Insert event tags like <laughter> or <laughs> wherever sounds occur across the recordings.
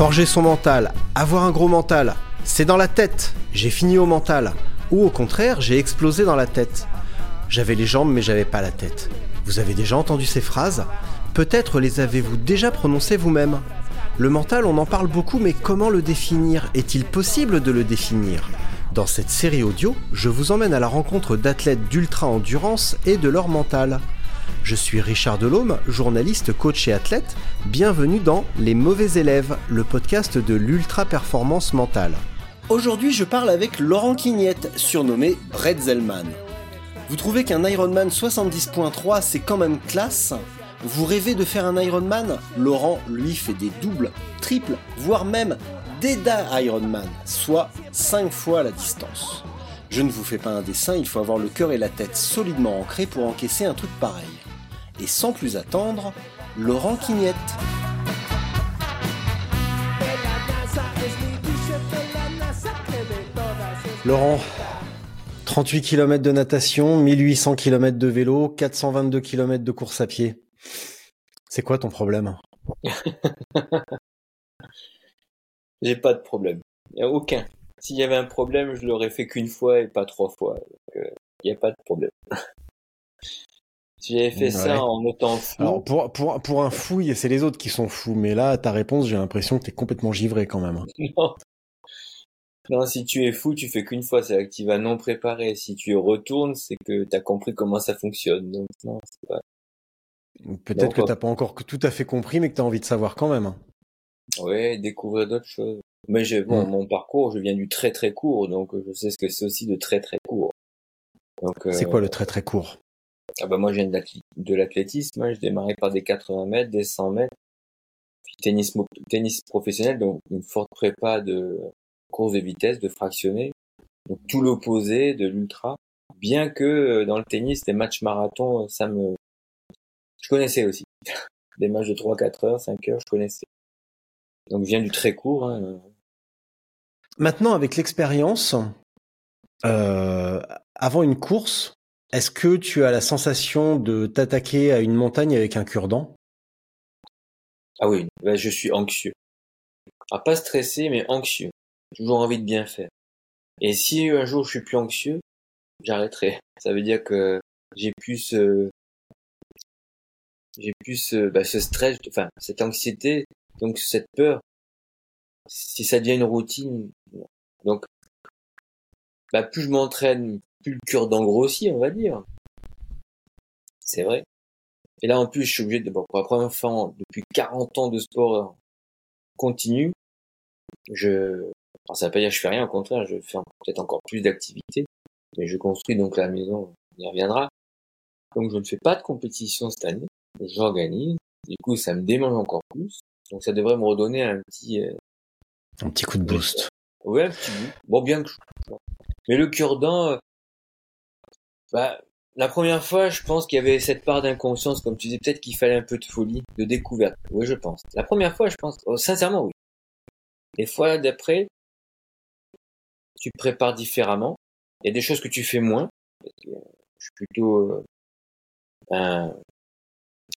Forger son mental, avoir un gros mental, c'est dans la tête, j'ai fini au mental. Ou au contraire, j'ai explosé dans la tête. J'avais les jambes mais j'avais pas la tête. Vous avez déjà entendu ces phrases? Peut-être les avez-vous déjà prononcées vous-même. Le mental, on en parle beaucoup, mais comment le définir? Est-il possible de le définir? Dans cette série audio, je vous emmène à la rencontre d'athlètes d'ultra-endurance et de leur mental. Je suis Richard Delhomme, journaliste, coach et athlète. Bienvenue dans Les mauvais élèves, le podcast de l'ultra-performance mentale. Aujourd'hui, je parle avec Laurent Quignette, surnommé Bretzelman. Vous trouvez qu'un Ironman 70.3 c'est quand même classe? Vous rêvez de faire un Ironman? Laurent, lui, fait des doubles, triples, voire même des da Ironman, soit 5 fois la distance. Je ne vous fais pas un dessin, il faut avoir le cœur et la tête solidement ancrés pour encaisser un truc pareil. Et sans plus attendre, Laurent Quignette. Laurent, 38 km de natation, 1800 km de vélo, 422 km de course à pied. C'est quoi ton problème? <laughs> J'ai pas de problème. A aucun. S'il y avait un problème, je l'aurais fait qu'une fois et pas trois fois. Donc, il n'y a pas de problème. si <laughs> j'avais fait Ouais. ça en étant fou, Alors pour, pour, pour un fou, c'est les autres qui sont fous, mais là, ta réponse, j'ai l'impression que t'es complètement givré quand même. <laughs> non. Non, si tu es fou, tu fais qu'une fois, c'est-à-dire que tu vas non préparé. Si tu retournes, c'est que tu as compris comment ça fonctionne. Donc, non, c'est pas... Peut-être que t'as pas encore tout à fait compris, mais que t'as envie de savoir quand même. Ouais, découvrir d'autres choses. Mais j'ai, bon, Mm. mon parcours, je viens du très très court, donc je sais ce que c'est aussi de très très court. C'est euh, quoi le très très court? Ah bah moi je viens de l'athléti- de l'athlétisme, hein. je démarrais par des 80 mètres, des 100 mètres, puis tennis, tennis professionnel, donc une forte prépa de course de vitesse, de fractionné, donc tout l'opposé de l'ultra. Bien que euh, dans le tennis, les matchs marathon, ça me... Je connaissais aussi. <laughs> Des matchs de 3, 4 heures, 5 heures, je connaissais. Donc je viens du très court. Hein. Maintenant, avec l'expérience, euh, avant une course, est-ce que tu as la sensation de t'attaquer à une montagne avec un cure-dent? Ah oui, je suis anxieux. Ah, pas stressé, mais anxieux. Toujours envie de bien faire. Et si un jour je suis plus anxieux, j'arrêterai. <laughs> Ça veut dire que j'ai plus, euh, j'ai plus euh, bah, ce stress, enfin cette anxiété, donc cette peur. Si ça devient une routine. Donc bah, plus je m'entraîne, plus le cœur d'en grossit, on va dire. C'est vrai. Et là, en plus, je suis obligé de, bon, pour la première fois depuis 40 ans de sport continu, je, alors ça veut pas dire que je fais rien, au contraire, je fais peut-être encore plus d'activités, mais je construis donc la maison, on y reviendra. Donc, je ne fais pas de compétition cette année, j'organise, du coup, ça me démange encore plus, donc ça devrait me redonner un petit, euh, Un petit coup de boost. Ouais, un petit bout. Bon, bien que. Mais le cure-dent, euh, bah, la première fois, je pense qu'il y avait cette part d'inconscience, comme tu disais, peut-être qu'il fallait un peu de folie, de découverte. Oui, je pense. La première fois, je pense, oh, sincèrement, oui. Les fois d'après, tu prépares différemment. Il y a des choses que tu fais moins. Je suis plutôt euh,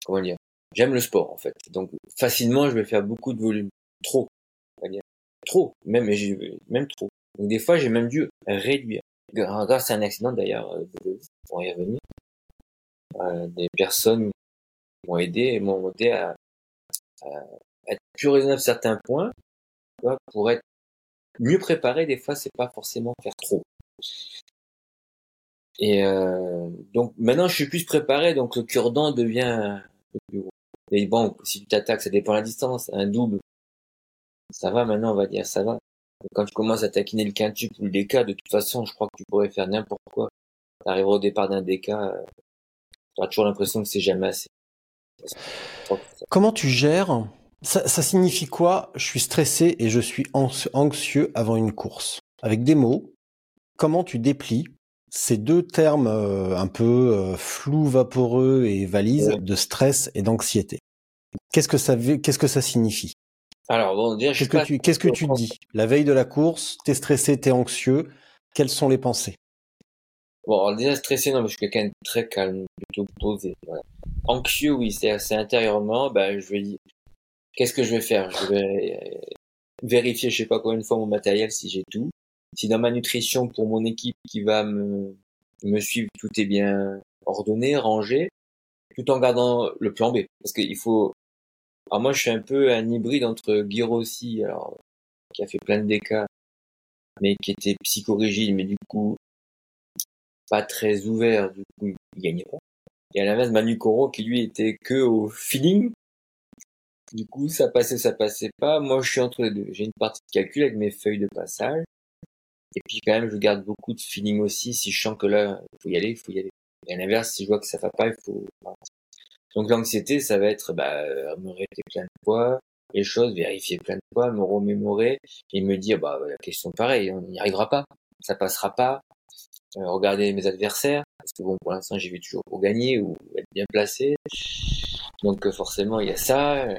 comment dire, j'aime le sport en fait. Donc facilement, je vais faire beaucoup de volume, trop. Trop, même même trop. Donc des fois, j'ai même dû réduire. Grâce à un accident d'ailleurs, euh, pour y revenir, euh, des personnes m'ont aidé et m'ont aidé à, être plus raisonnable à certains points, pour être mieux préparer, des fois, c'est pas forcément faire trop. Et euh, donc maintenant, je suis plus préparé, donc le cure-dent devient peu plus gros. Et bon, si tu t'attaques, ça dépend de la distance. Un double, ça va maintenant, on va dire, ça va. Quand tu commences à taquiner le quintuple ou le DK, de toute façon, je crois que tu pourrais faire n'importe quoi. T'arriveras au départ d'un DK, euh, tu auras toujours l'impression que c'est jamais assez. Comment tu gères? Ça, ça signifie quoi? Je suis stressé et je suis anxieux avant une course. Avec des mots, comment tu déplies ces deux termes euh, un peu euh, flous, vaporeux et valises de stress et d'anxiété? Qu'est-ce que ça qu'est-ce que ça signifie? Alors bon, déjà, qu'est-ce que tu qu'est-ce que tu dis? La veille de la course, t'es stressé, t'es anxieux. Quelles sont les pensées? Bon, alors déjà stressé, non, mais je suis quelqu'un de très calme, plutôt posé. Voilà. Anxieux, oui, c'est assez intérieurement. Ben, je vais dire, qu'est-ce que je vais faire? Je vais euh, vérifier, je sais pas combien de fois mon matériel si j'ai tout. Si dans ma nutrition pour mon équipe qui va me, me suivre, tout est bien ordonné, rangé, tout en gardant le plan B. Parce qu'il faut. Alors moi, je suis un peu un hybride entre Girossi, alors qui a fait plein de décas, mais qui était psychorigide, mais du coup pas très ouvert, du coup, il gagnait pas. Et à l'inverse, Manu Coro, qui lui était que au feeling. Du coup, ça passait, ça passait pas. Moi, je suis entre les deux. J'ai une partie de calcul avec mes feuilles de passage. Et puis, quand même, je garde beaucoup de feeling aussi. Si je sens que là, il faut y aller, il faut y aller. Et à l'inverse, si je vois que ça va pas, il faut, donc l'anxiété, ça va être, bah, me répéter plein de fois les choses, vérifier plein de fois, me remémorer et me dire, bah, la question pareil, on n'y arrivera pas, ça passera pas, euh, regarder mes adversaires, parce que bon, pour l'instant, j'ai vu toujours pour gagner ou être bien placé. Donc euh, forcément, il y a ça. Euh,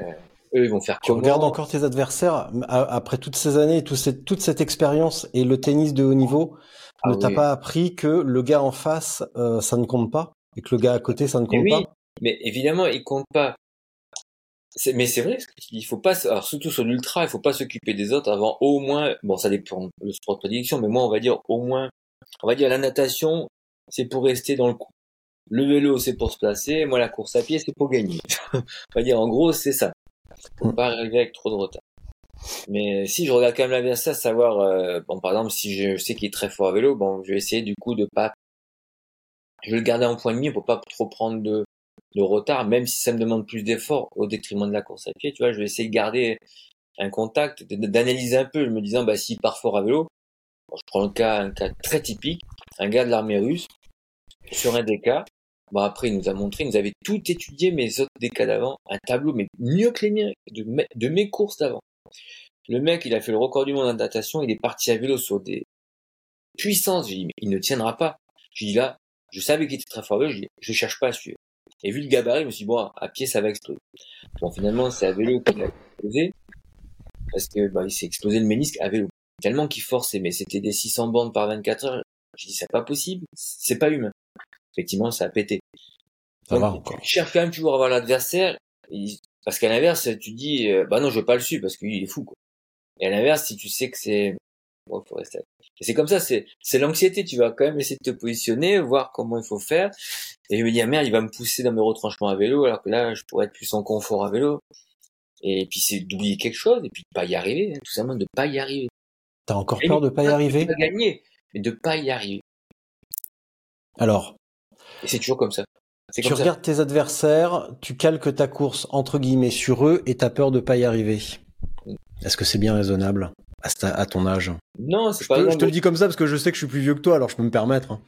eux, ils vont faire tu regardes encore tes adversaires après toutes ces années, toute cette, toute cette expérience et le tennis de haut niveau. Ah ne t'a pas appris que le gars en face, ça ne compte pas et que le gars à côté, ça ne compte oui, pas? Mais évidemment, il compte pas. Mais c'est vrai, il faut pas, alors surtout sur l'ultra, il faut pas s'occuper des autres avant au moins, bon, ça dépend le sport de prédilection, mais moi, on va dire au moins on va dire la natation, c'est pour rester dans le coup. Le vélo, c'est pour se placer. Moi, la course à pied, c'est pour gagner. <laughs> on va dire, en gros, c'est ça. Pour mm. pas arriver avec trop de retard. Mais si je regarde quand même l'adversaire, savoir, euh, bon, par exemple, si je sais qu'il est très fort à vélo, bon, je vais essayer du coup de pas, je vais le garder en point de mire pour pas trop prendre de, de retard, même si ça me demande plus d'efforts au détriment de la course à pied, tu vois, je vais essayer de garder un contact, d'analyser un peu, me disant, bah, s'il part fort à vélo, je prends le cas, un cas très typique, un gars de l'armée russe, sur un des bon après il nous a montré, il nous avait tout étudié mes autres des d'avant, un tableau, mais mieux que les miens, de, mes courses d'avant. Le mec, il a fait le record du monde en natation, il est parti à vélo sur des puissances, j'ai dit, mais il ne tiendra pas. J'ai dit là, je savais qu'il était très fort, je dis, je cherche pas à suivre. Et vu le gabarit, je me suis dit, bon, à pied, ça va exploser. Bon, finalement, c'est à vélo qu'il a explosé, parce que, bah, il s'est explosé le ménisque à vélo tellement qu'il forçait, mais c'était des 600 bandes par 24 heures. J'ai dit, c'est pas possible, c'est pas humain. Effectivement, ça a pété. Ça va encore. Tu cherches quand même toujours à voir l'adversaire, parce qu'à l'inverse, tu dis, euh, bah non, je veux pas le suivre, parce qu'il est fou, quoi. Et à l'inverse, si tu sais que c'est, bon, faut rester. Et c'est comme ça, c'est, c'est l'anxiété, tu vas quand même essayer de te positionner, voir comment il faut faire. Et je me dis, ah, merde, il va me pousser dans mes retranchements à vélo, alors que là, je pourrais être plus en confort à vélo. Et puis c'est d'oublier quelque chose, et puis de pas y arriver, hein, tout simplement de pas y arriver. T'as encore peur de pas y arriver De gagner, mais de pas y arriver. Alors. Et c'est toujours comme ça. Tu regardes tes adversaires, tu calques ta course entre guillemets sur eux et t'as peur de pas y arriver. Mm. Est-ce que c'est bien raisonnable à, ton âge? Non, c'est pas. je te le dis comme ça parce que je sais que je suis plus vieux que toi, alors je peux me permettre. Hein.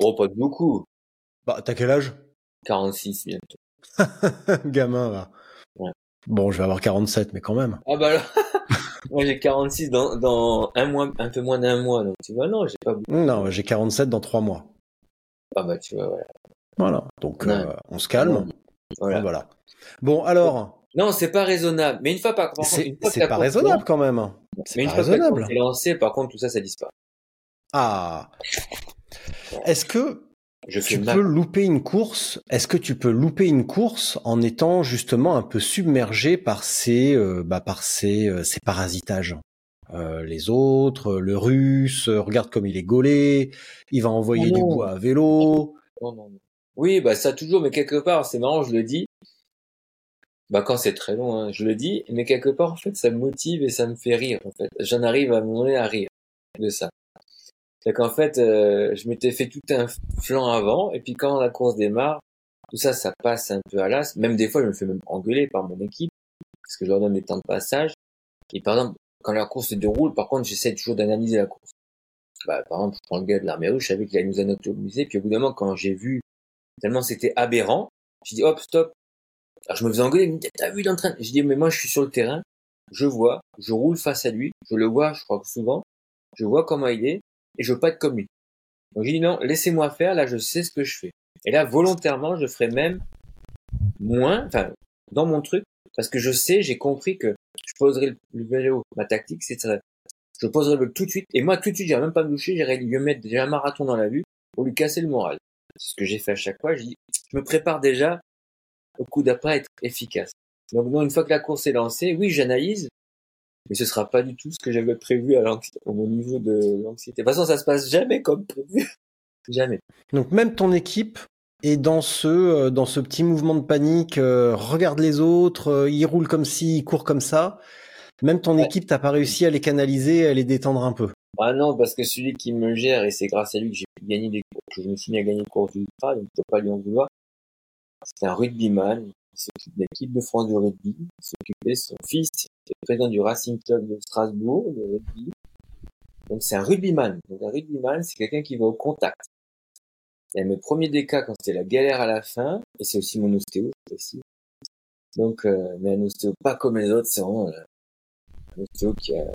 Oh, pas beaucoup. Bah, t'as quel âge? 46 bientôt. <laughs> Gamin, va. Ouais. Bon, je vais avoir 47, mais quand même. Ah bah alors <laughs> Moi, j'ai 46 dans, dans un mois, un peu moins d'un mois. Donc, tu vois, non, j'ai pas beaucoup. Non, j'ai 47 dans trois mois. Ah, bah, tu vois, voilà. Voilà. Donc, euh, on se calme. Voilà. voilà. Bon, alors. Non, c'est pas raisonnable. Mais une fois par contre, c'est pas raisonnable quand même. Mais une fois raisonnable. lancé, par contre, tout ça, ça disparaît. Ah. Est-ce que tu peux louper une course. Est-ce que tu peux louper une course en étant justement un peu submergé par ces, euh, bah, par ces, euh, ces parasitages? Euh, Les autres, le russe, regarde comme il est gaulé, il va envoyer du bois à vélo. oui, bah ça toujours, mais quelque part, c'est marrant, je le dis. Bah quand c'est très long, hein, je le dis, mais quelque part en fait ça me motive et ça me fait rire en fait. J'en arrive à un moment donné à rire de ça. C'est qu'en fait euh, je m'étais fait tout un flanc avant et puis quand la course démarre, tout ça ça passe un peu à l'as. Même des fois je me fais même engueuler par mon équipe parce que je leur donne des temps de passage. Et par exemple quand la course se déroule, par contre j'essaie toujours d'analyser la course. Bah, par exemple je prends le gars de l'armée rouge, je savais qu'il allait nous musée, puis au bout d'un moment quand j'ai vu tellement c'était aberrant, j'ai dit hop stop, alors je me faisais engueuler, dit, t'as vu l'entraînement Je dis, mais moi je suis sur le terrain, je vois, je roule face à lui, je le vois, je crois souvent, je vois comment il est, et je veux pas être comme. Donc j'ai dit, non, laissez-moi faire, là je sais ce que je fais. Et là, volontairement, je ferai même moins, enfin, dans mon truc, parce que je sais, j'ai compris que je poserai le vélo, ma tactique, c'est. Je poserai le tout de suite, et moi tout de suite, j'irai même pas me doucher, j'irai lui mettre déjà un marathon dans la vue pour lui casser le moral. C'est ce que j'ai fait à chaque fois. Je dis, je me prépare déjà au coup d'après être efficace. Donc une fois que la course est lancée, oui, j'analyse, mais ce sera pas du tout ce que j'avais prévu à au niveau de l'anxiété. De toute façon, ça se passe jamais comme prévu. <laughs> jamais. Donc même ton équipe est dans ce euh, dans ce petit mouvement de panique, euh, regarde les autres, euh, ils roulent comme ci, ils courent comme ça. Même ton équipe, t'as pas réussi à les canaliser, à les détendre un peu. Ah non, parce que celui qui me gère, et c'est grâce à lui que j'ai pu gagner des courses, que je me suis mis à gagner des courses d'ultra, donc je peux pas lui en vouloir. C'est un rugbyman. L'équipe de France de rugby. S'occupait son fils, était président du Racing Club de Strasbourg, de rugby. Donc c'est un rugbyman. Donc un rugbyman, c'est quelqu'un qui va au contact. Et mes premiers des quand c'était la galère à la fin, et c'est aussi mon ostéo aussi. Donc, euh, mais un ostéo pas comme les autres, c'est vraiment euh, un ostéo qui a,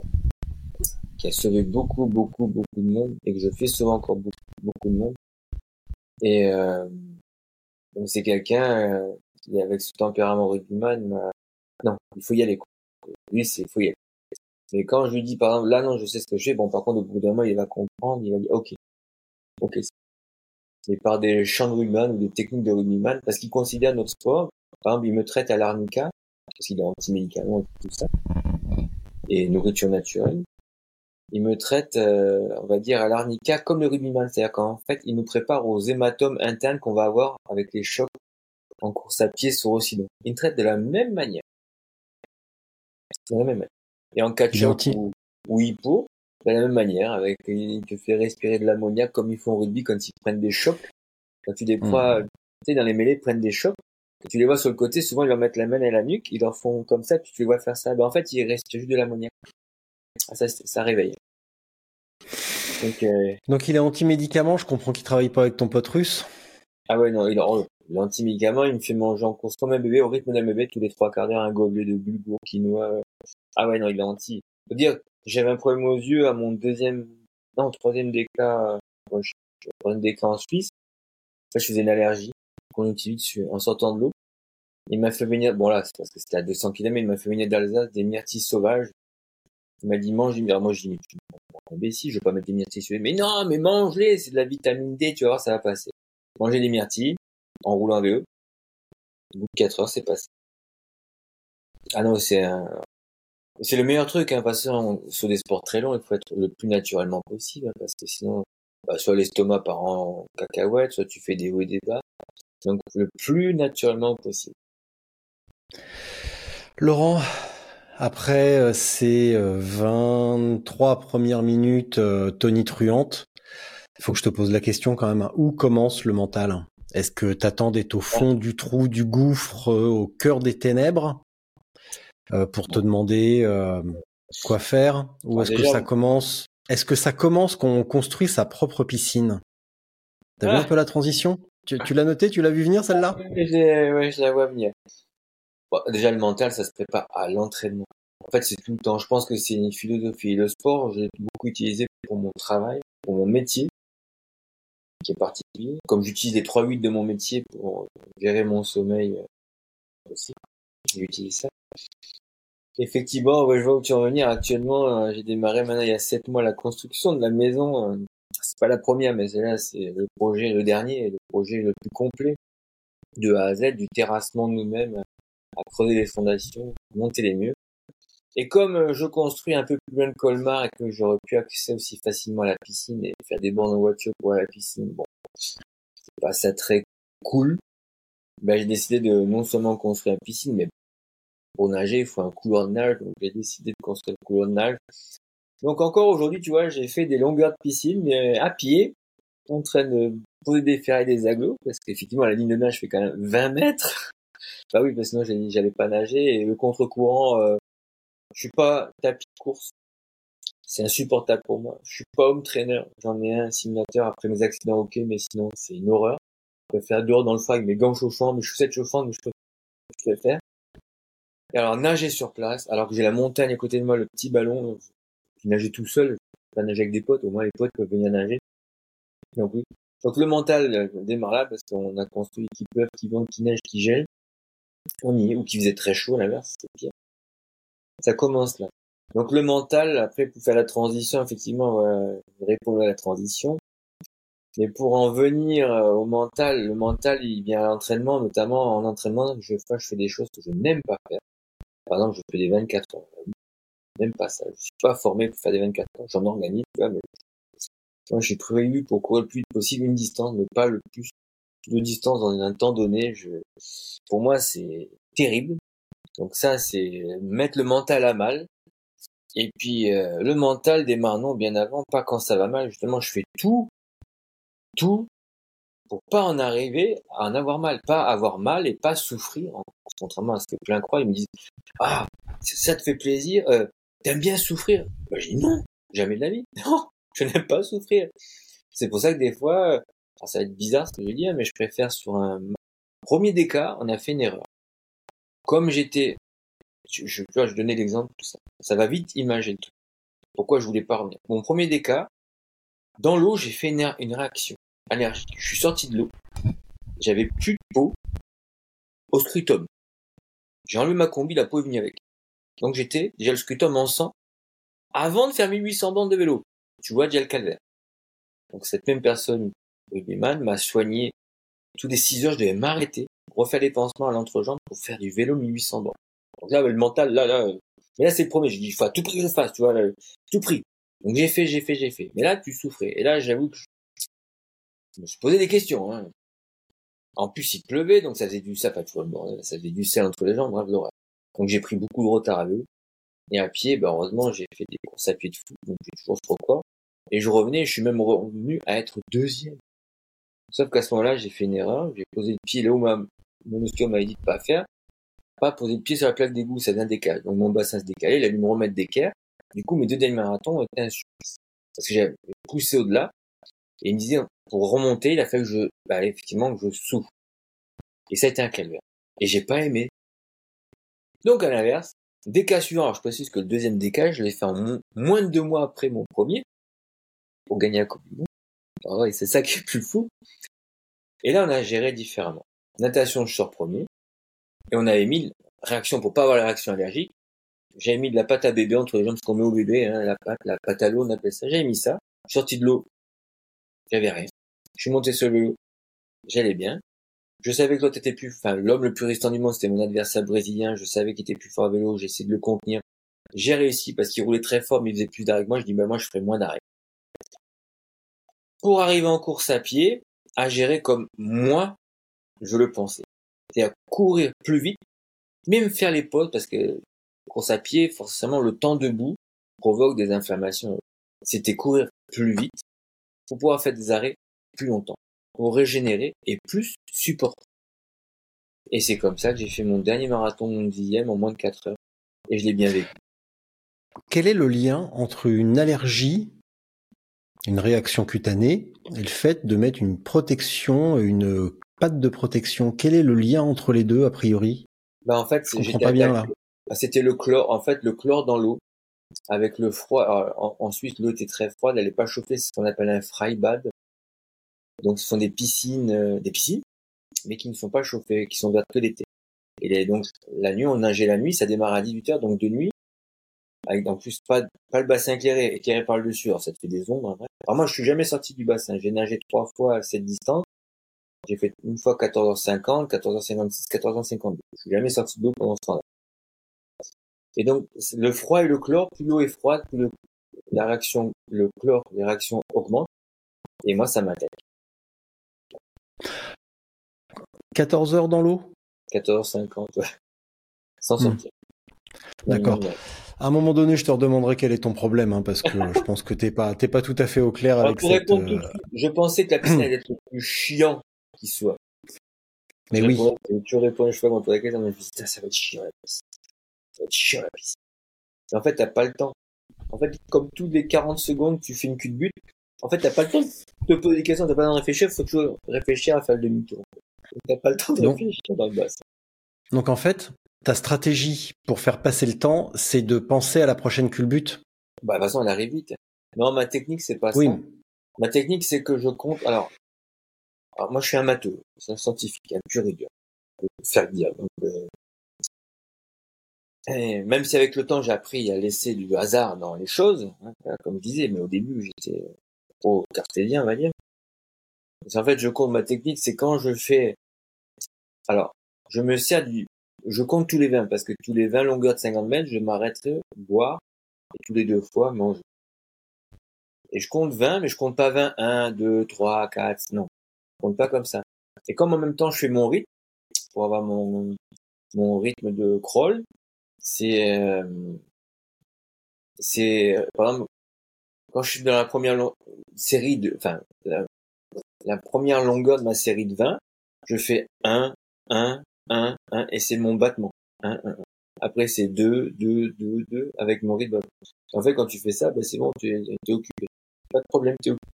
qui a sauvé beaucoup, beaucoup, beaucoup de monde, et que je fais sauver encore beaucoup, beaucoup de monde. Et, euh, donc c'est quelqu'un qui avec ce tempérament rugbyman, euh, non, il faut y aller. Quoi. Lui, c'est il faut y aller. Mais quand je lui dis par exemple là non, je sais ce que je fais, bon par contre au bout d'un moment il va comprendre, il va dire ok, ok. C'est par des chants de rugbyman ou des techniques de rugbyman parce qu'il considère notre sport. Par exemple, il me traite à l'arnica parce qu'il est anti-médicaments et tout ça et nourriture naturelle il me traite, euh, on va dire, à l'arnica comme le rugbyman. C'est-à-dire qu'en fait, il nous prépare aux hématomes internes qu'on va avoir avec les chocs en course à pied sur oscillon. Il me traite de la même manière. De la même manière. Et en catch ou, ou hippo, de la même manière, avec, il te fait respirer de l'ammoniac comme ils font au rugby quand ils prennent des chocs. Quand tu les crois, mmh. tu sais, dans les mêlées, ils prennent des chocs. Quand tu les vois sur le côté, souvent ils leur mettent la main à la nuque, ils leur font comme ça, tu les vois faire ça. Ben, en fait, ils respirent juste de l'ammoniac. Ah, ça, ça réveille. Donc, euh... Donc il est anti-médicament, je comprends qu'il travaille pas avec ton pote russe. Ah ouais, non, il est anti-médicament, il me fait manger en comme un bébé, au rythme d'un bébé, tous les trois quarts d'heure, un gobelet de bulgur, quinoa. Ah ouais, non, il est anti. Faut dire, j'avais un problème aux yeux à mon deuxième, non, troisième déca, euh, troisième déca en Suisse. Je faisais une allergie qu'on utilise en sortant de l'eau. Il m'a fait venir, bon là, c'est parce que c'était à 200 km, il m'a fait venir d'Alsace des myrtilles sauvages il m'a dit mange, alors moi je dis mais tu imbécile, je vais pas mettre des myrtilles sur les... Mais non, mais mange-les, c'est de la vitamine D, tu vas voir, ça va passer. Manger des myrtilles, en roulant un VE. Au bout de 4 heures, c'est passé. Ah non, c'est. C'est le meilleur truc, hein, que sur des sports très longs, il faut être le plus naturellement possible, hein, parce que sinon, bah, soit l'estomac part en cacahuète, soit tu fais des hauts et des bas. Donc, le plus naturellement possible. Laurent, après euh, ces 23 euh, premières minutes euh, tonitruantes, il faut que je te pose la question quand même. Hein. Où commence le mental? Est-ce que t'attends d'être au fond du trou, du gouffre, au cœur des ténèbres pour te demander quoi faire? Ou ah, est-ce que ça commence Est-ce que ça commence qu'on construit sa propre piscine? T'as vu un ah. peu la transition? Tu, l'as noté? Tu l'as vu venir celle-là? Oui, je la vois venir déjà, le mental, ça se prépare à l'entraînement. En fait, c'est tout le temps. Je pense que c'est une philosophie. Le sport, j'ai beaucoup utilisé pour mon travail, pour mon métier, qui est particulier. Comme j'utilise les 3-8 de mon métier pour gérer mon sommeil euh, aussi. J'utilise ça. Effectivement, ouais, je vois où tu en venir. Actuellement, euh, j'ai démarré maintenant il y a 7 mois la construction de la maison. Euh, c'est pas la première, mais c'est là, c'est le projet, le dernier, le projet le plus complet de A à Z, du terrassement de nous-mêmes à creuser les fondations, monter les murs. Et comme euh, je construis un peu plus loin de Colmar et que j'aurais pu accéder aussi facilement à la piscine et faire des bornes en voiture pour aller à la piscine, bon, c'est pas ça très cool. Ben, j'ai décidé de non seulement construire une piscine, mais pour nager, il faut un couloir de nage, donc j'ai décidé de construire le couloir de nage. Donc encore aujourd'hui, tu vois, j'ai fait des longueurs de piscine, mais à pied, en train de poser des ferrailles des aglos, parce qu'effectivement, la ligne de nage fait quand même 20 mètres. bah oui, parce que sinon, j'allais pas nager, et le contre-courant, euh, je suis pas tapis de course. C'est insupportable pour moi. Je suis pas home trainer. J'en ai un simulateur après mes accidents, ok, mais sinon, c'est une horreur. Je peux faire dehors dans le froid avec mes gants chauffants, mes chaussettes chauffantes, mais je peux, je peux faire. Et alors, nager sur place, alors que j'ai la montagne à côté de moi, le petit ballon, je nageais tout seul, je pas nager avec des potes, au moins les potes peuvent venir nager. Donc oui. Donc le mental euh, démarre là parce qu'on a construit qui pleut, qui vente, qui neige, qui gèle. On y est, ou qui faisait très chaud à l'inverse, c'est pire. Ça commence là. Donc le mental, après pour faire la transition, effectivement, voilà, répondre à la transition. Mais pour en venir euh, au mental, le mental, il vient à l'entraînement, notamment en entraînement, je, je fais des choses que je n'aime pas faire. Par exemple, je fais des 24 heures. Même pas ça. Je suis pas formé pour faire des 24 heures. J'en organise, tu vois, mais moi, j'ai prévu pour courir le plus possible une distance, mais pas le plus de distance dans un temps donné. Je, pour moi, c'est terrible. Donc ça, c'est mettre le mental à mal. Et puis euh, le mental démarre non bien avant, pas quand ça va mal. Justement, je fais tout, tout pour pas en arriver à en avoir mal, pas avoir mal et pas souffrir. Contrairement à ce que plein croient, ils me disent ah ça te fait plaisir, euh, t'aimes bien souffrir? Ben, je dis non, jamais de la vie. <laughs> Non, je n'aime pas souffrir. C'est pour ça que des fois, ça va être bizarre ce que je vais dire, mais je préfère sur un premier des cas, on a fait une erreur. Comme j'étais, je, je, donnais l'exemple, tout ça. Ça va vite imaginer tout. Pourquoi je voulais pas revenir? Mon premier des cas, dans l'eau, j'ai fait une, une, réaction allergique. Je suis sorti de l'eau. J'avais plus de peau au scrutum. J'ai enlevé ma combi, la peau est venue avec. Donc j'étais déjà le scrutum en sang avant de faire 1800 bandes de vélo tu vois déjà le calvaire. Donc cette même personne, rugbyman, m'a soigné. Tous les 6 heures, je devais m'arrêter, refaire des pansements à l'entrejambe pour faire du vélo 1800 bornes. Donc là, le mental, là, là, mais là c'est le premier, j'ai dit, il faut à tout prix que je fasse, tu vois, là, tout prix. Donc j'ai fait, j'ai fait, j'ai fait. Mais là, tu souffrais. Et là, j'avoue que je me suis posé des questions. Hein. En plus, il pleuvait, donc ça faisait du ça, tu vois, ça faisait du sel entre les jambes, bref, l'horreur. Donc j'ai pris beaucoup de retard à vélo. Et à pied, ben, heureusement, j'ai fait des courses à pied de fou, donc j'ai toujours ce record. Et je revenais, je suis même revenu à être deuxième. Sauf qu'à ce moment-là, j'ai fait une erreur, j'ai posé le pied là où ma, mon ostéo m'avait dit de pas faire. Pas poser le pied sur la plaque d'égout, ça vient décaler. Donc mon bassin se décalait, il a dû me remettre d'équerre. Du coup, mes deux derniers marathons étaient supplice. Parce que j'avais poussé au-delà. Et il me disait, pour remonter, il a fallu que je, bah, effectivement, que je souffre. Et ça a été un calvaire. Et j'ai pas aimé. Donc, à l'inverse, déca suivant, alors je précise que le deuxième déca, je l'ai fait en moins de deux mois après mon premier pour gagner la Coupe du Monde. Alors, c'est ça qui est plus fou. Et là, on a géré différemment. Natation, je sors premier. Et on avait mis réaction pour pas avoir la réaction allergique. J'avais mis de la pâte à bébé entre les jambes, ce qu'on met au bébé, hein, la pâte, la pâte à l'eau, on appelle ça. J'avais mis ça. Sorti de l'eau. J'avais rien. Je suis monté sur le vélo. J'allais bien. Je savais que l'autre était plus, enfin, l'homme le plus résistant du monde, c'était mon adversaire brésilien. Je savais qu'il était plus fort à vélo. J'ai de le contenir. J'ai réussi parce qu'il roulait très fort, mais il faisait plus d'arrêt que moi. Je dis, bah, moi, je ferai moins d'arrêt pour arriver en course à pied, à gérer comme moi, je le pensais. C'est-à-dire courir plus vite, même faire les pauses, parce que course à pied, forcément, le temps debout provoque des inflammations. C'était courir plus vite pour pouvoir faire des arrêts plus longtemps, pour régénérer et plus supporter. Et c'est comme ça que j'ai fait mon dernier marathon, mon dixième, en moins de 4 heures. Et je l'ai bien vécu. Quel est le lien entre une allergie une réaction cutanée et le fait de mettre une protection, une patte de protection. Quel est le lien entre les deux a priori? Bah en fait, pas bien là. Bah, c'était le chlore. En fait, le chlore dans l'eau avec le froid. ensuite, l'eau était très froide, elle n'est pas chauffée. C'est ce qu'on appelle un freibad. Donc, ce sont des piscines, euh, des piscines, mais qui ne sont pas chauffées, qui sont ouvertes que l'été. Et donc, la nuit, on nageait la nuit, ça démarre à 18 heures, donc de nuit, avec en plus pas, pas le bassin éclairé, éclairé par le dessus, alors ça te fait des ombres. vrai. Alors moi je suis jamais sorti du bassin, j'ai nagé trois fois à cette distance. J'ai fait une fois 14h50, 14h56, 14h52. Je suis jamais sorti de l'eau pendant ce temps-là. Et donc le froid et le chlore, plus l'eau est froide, plus le, la réaction, le chlore, les réactions augmentent. Et moi ça m'attaque. 14 heures dans l'eau? 14h50, ouais. Sans hmm. sortir. D'accord. À un moment donné, je te redemanderai quel est ton problème, hein, parce que <laughs> je pense que t'es pas, t'es pas tout à fait au clair Alors, avec pour cette. répondre tout euh, de suite, je pensais que la piscine <clears throat> allait être le plus chiant qui soit. Mais Je oui. répondais- Tu réponds chaque fois quand on la question, je me dis, putain, ça va être chiant la piscine. Ça va être chiant la piscine. En fait, t'as pas le temps. En fait, comme tous les 40 secondes, tu fais une cul de but. En fait, t'as pas le temps de te poser des questions, t'as pas le temps de réfléchir, faut toujours réfléchir à faire le demi-tour. T'as pas le temps de réfléchir dans le bassin. Donc en fait, ta stratégie pour faire passer le temps, c'est de penser à la prochaine culbute? Bah, de toute façon, elle arrive vite. Non, ma technique, c'est pas Oui. ça. Ma technique, c'est que je compte. Alors, alors, moi, je suis un matheux, c'est un scientifique, un pur et dur. Je peux faire dire. Donc, euh, et même si avec le temps, j'ai appris à laisser du hasard dans les choses, hein, comme je disais, mais au début, j'étais trop cartésien, on va dire. Parce qu'en fait, je compte ma technique, c'est quand je fais. Alors, je me sers du. Je compte tous les 20, parce que tous les 20 longueurs de 50 mètres, je m'arrêterai boire et tous les deux fois manger. Et je compte 20, mais je compte pas 20, 1, 2, 3, 4, non. Je compte pas comme ça. Et comme en même temps je fais mon rythme, pour avoir mon, mon rythme de crawl, c'est, euh, c'est, par exemple, quand je suis dans la première série de, enfin, la, la première longueur de ma série de 20, je fais 1, 1, 1, 1, et c'est mon battement. 1, 1, 1. Après, c'est 2, 2, 2, 2, avec mon rythme. En fait, quand tu fais ça, ben, c'est bon, tu es, t'es occupé. Pas de problème, t'es occupé.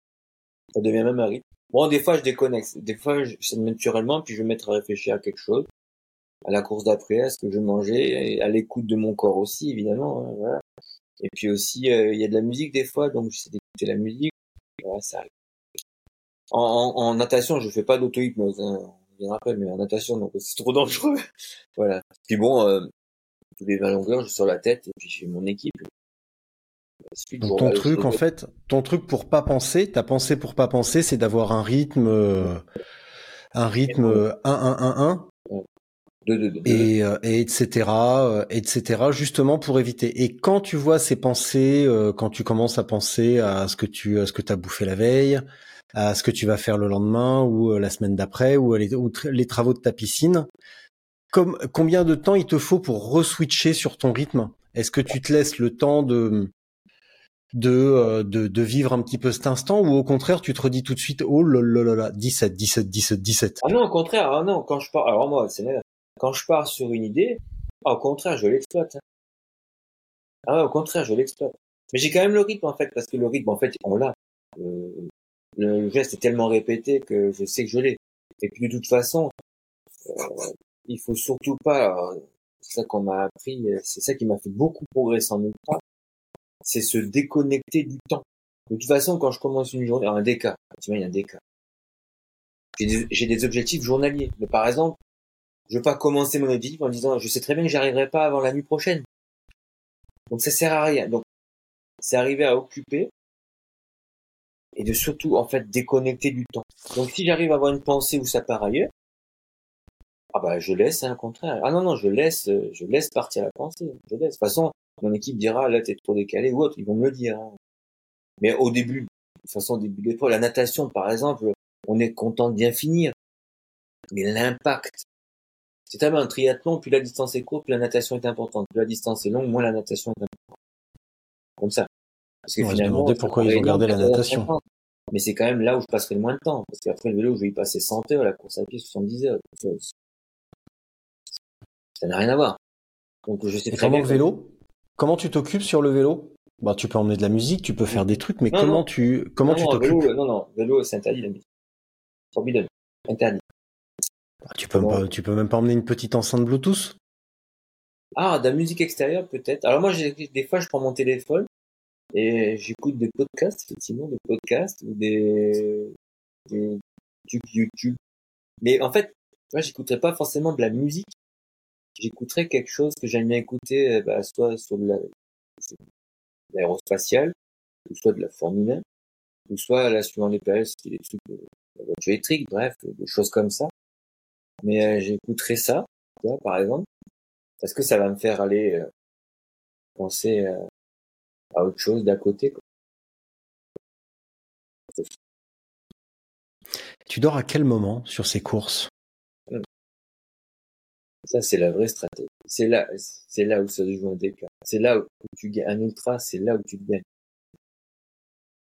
Ça devient même un rythme. Bon, des fois, je déconnecte. Des fois, je, naturellement, puis je vais me mettre à réfléchir à quelque chose. À la course d'après, à ce que je mangeais, à l'écoute de mon corps aussi, évidemment. hein, voilà. Et puis aussi, euh, il y a de la musique des fois, donc j'essaie d'écouter la musique. Voilà, ça arrive. En, en, en natation, je fais pas d'auto-hypnose, hein, reviendra après, mais en natation, donc c'est trop dangereux. <laughs> voilà. Puis bon, euh, tous les 20 longueurs, je sors la tête, et puis j'ai mon équipe. Ensuite, Donc ton regarde truc, en fait, ton truc pour pas penser, ta pensée pour pas penser, c'est d'avoir un rythme, euh, un rythme euh, 1 1 1 Deux, deux, deux, 1 deux. et euh, et etc euh, etc justement pour éviter. Et quand tu vois ces pensées, euh, quand tu commences à penser à ce que tu à ce que t'as bouffé la veille, à ce que tu vas faire le lendemain ou euh, la semaine d'après ou, les, ou tra- les travaux de ta piscine, comme combien de temps il te faut pour reswitcher sur ton rythme? Est-ce que tu te laisses le temps de de, euh, de de vivre un petit peu cet instant ou au contraire tu te redis tout de suite oh là là là là 17 17 17 17 Ah non, au contraire, ah non, quand je pars, alors moi, c'est. Quand je pars sur une idée, ah, au contraire, je l'exploite. hein. Ah au contraire, je l'exploite. Mais j'ai quand même le rythme, en fait, parce que le rythme, en fait, on l'a. Euh, le geste est tellement répété que je sais que je l'ai. Et puis, de toute façon, euh, il faut surtout pas, c'est ça qu'on m'a appris, c'est ça qui m'a fait beaucoup progresser en ultra, c'est se déconnecter du temps. De toute façon, quand je commence une journée, un DK, tu vois, il y a un DK. J'ai des, j'ai des objectifs journaliers. Mais par exemple, je veux pas commencer mon objectif en disant, je sais très bien que j'arriverai pas avant la nuit prochaine. Donc ça sert à rien. Donc, c'est arriver à occuper et de surtout, en fait, déconnecter du temps. Donc si j'arrive à avoir une pensée où ça part ailleurs, ah bah, je laisse, hein, au contraire. Ah non, non, je laisse, euh, je laisse partir la pensée. Je laisse. De toute façon, mon équipe dira, là, t'es trop décalé ou autre. Ils vont me le dire. hein. Mais au début, de toute façon, au début de la natation, par exemple, on est content de bien finir. Mais l'impact, c'est un triathlon, plus la distance est courte, plus la natation est importante. Plus la distance est longue, moins la natation est importante. Comme ça. Parce que On va se finalement, demander ça pourquoi ils ont gardé la 4 natation. 50. Mais c'est quand même là où je passerai le moins de temps. Parce qu'après le vélo, je vais y passer 100 heures, la course à pied 70 heures. Ça n'a rien à voir. Donc je sais très comment bien. le vélo Comment tu t'occupes sur le vélo? Bah, tu peux emmener de la musique, tu peux faire des trucs, mais Non, comment non. tu comment non, tu non, t'occupes? vélo, non, non, vélo, c'est interdit la musique. Forbidden. Interdit. Bah, Tu peux pas, tu peux même pas emmener une petite enceinte Bluetooth? Ah, de la musique extérieure peut-être. Alors moi, des fois, je prends mon téléphone et j'écoute des podcasts, effectivement, des podcasts ou des, des YouTube. Mais en fait, moi, j'écouterais pas forcément de la musique. J'écouterais quelque chose que j'aime bien écouter, bah, soit sur de la- de l'aérospatiale, ou soit de la Formule 1, ou soit, là, suivant les périodes, c'est des trucs de la voiture électrique, bref, des choses comme ça. Mais euh, j'écouterais ça, par exemple, parce que ça va me faire aller euh, penser euh, à autre chose d'à côté. Quoi. Tu dors à quel moment sur ces courses? Ça, c'est la vraie stratégie. C'est là, c'est là où ça se joue un déclin. C'est là où tu gagnes. Un ultra, c'est là où tu gagnes.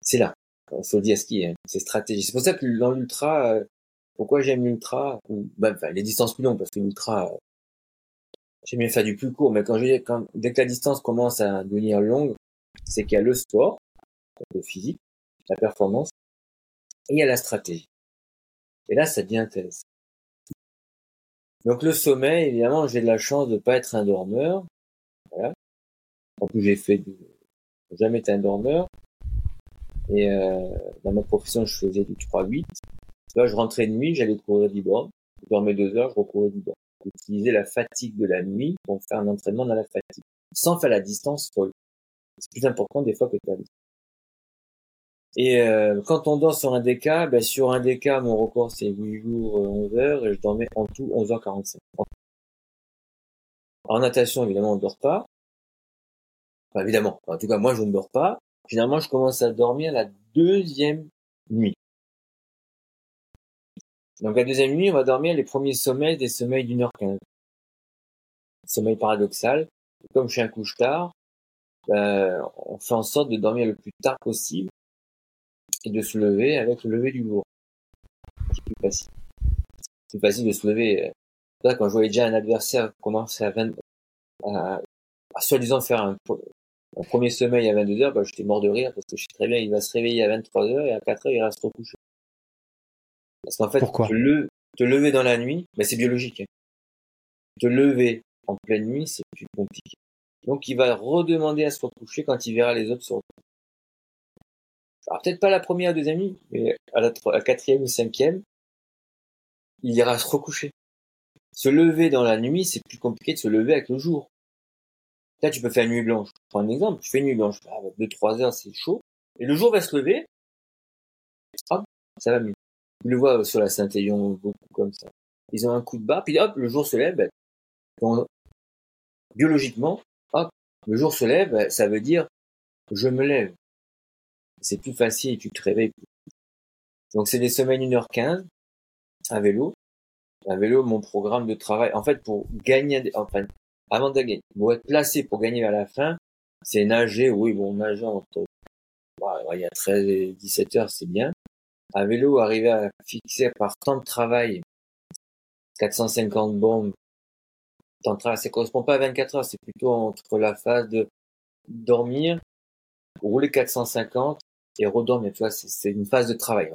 C'est là. Il faut le dire ce qui est. Hein. C'est stratégie. C'est pour ça que dans l'ultra, euh, pourquoi j'aime l'ultra, bah, enfin, les distances plus longues, parce que l'ultra, euh, j'aime bien faire du plus court, mais quand je quand, dès que la distance commence à devenir longue, c'est qu'il y a le sport, le physique, la performance, et il y a la stratégie. Et là, ça devient intéressant. Donc le sommeil, évidemment, j'ai de la chance de pas être un dormeur. Voilà. En plus, j'ai fait du... jamais été un dormeur. Et euh, dans ma profession, je faisais du 3-8. Là, je rentrais de nuit, j'allais courir du banc. Je dormais deux heures, je recourais du banc. Utiliser la fatigue de la nuit pour faire un entraînement dans la fatigue. Sans faire la distance folle. C'est plus important des fois que de faire et euh, quand on dort sur un DK, ben sur un DK, mon record c'est 8 jours, 11 euh, heures, et je dormais en tout 11h45. En natation, évidemment, on ne dort pas. Enfin, évidemment, en tout cas, moi, je ne dors pas. Finalement, je commence à dormir la deuxième nuit. Donc, la deuxième nuit, on va dormir les premiers sommeils des sommeils d'une heure quinze. Sommeil paradoxal. Comme je suis un couche tard, ben, on fait en sorte de dormir le plus tard possible et de se lever avec le lever du jour. C'est plus facile. C'est facile de se lever. Là, quand je voyais déjà un adversaire commencer à 20, à, à soi-disant faire un, premier sommeil à 22 heures, bah, j'étais mort de rire parce que je sais très bien, il va se réveiller à 23 heures et à 4 heures, il reste recouché. Parce qu'en fait, Pourquoi te, le, te lever dans la nuit, bah, c'est biologique. Hein. Te lever en pleine nuit, c'est plus compliqué. Donc, il va redemander à se recoucher quand il verra les autres se recoucher. Alors peut-être pas la première, deuxième nuit, mais à la, la quatrième ou cinquième, il ira se recoucher. Se lever dans la nuit, c'est plus compliqué de se lever avec le jour. Là, tu peux faire une nuit blanche. Je prends un exemple. Tu fais une nuit blanche. Ah, deux, trois heures, c'est chaud. Et le jour va se lever. Hop, ça va mieux. Tu le vois sur la Saint-Élion, comme ça. Ils ont un coup de bas, puis hop, le jour se lève. Ben, biologiquement, le jour se lève, ça veut dire je me lève c'est plus facile tu te réveilles Donc c'est des semaines 1h15 à vélo. À vélo, mon programme de travail, en fait, pour gagner, enfin, avant de gagner, pour être placé pour gagner à la fin, c'est nager, oui, bon, nager entre, il y a 13 et 17 heures, c'est bien. À vélo, arriver à fixer par temps de travail 450 bombes, travail, ça correspond pas à 24 heures, c'est plutôt entre la phase de dormir, rouler 450 et redormir. Tu vois, c'est une phase de travail.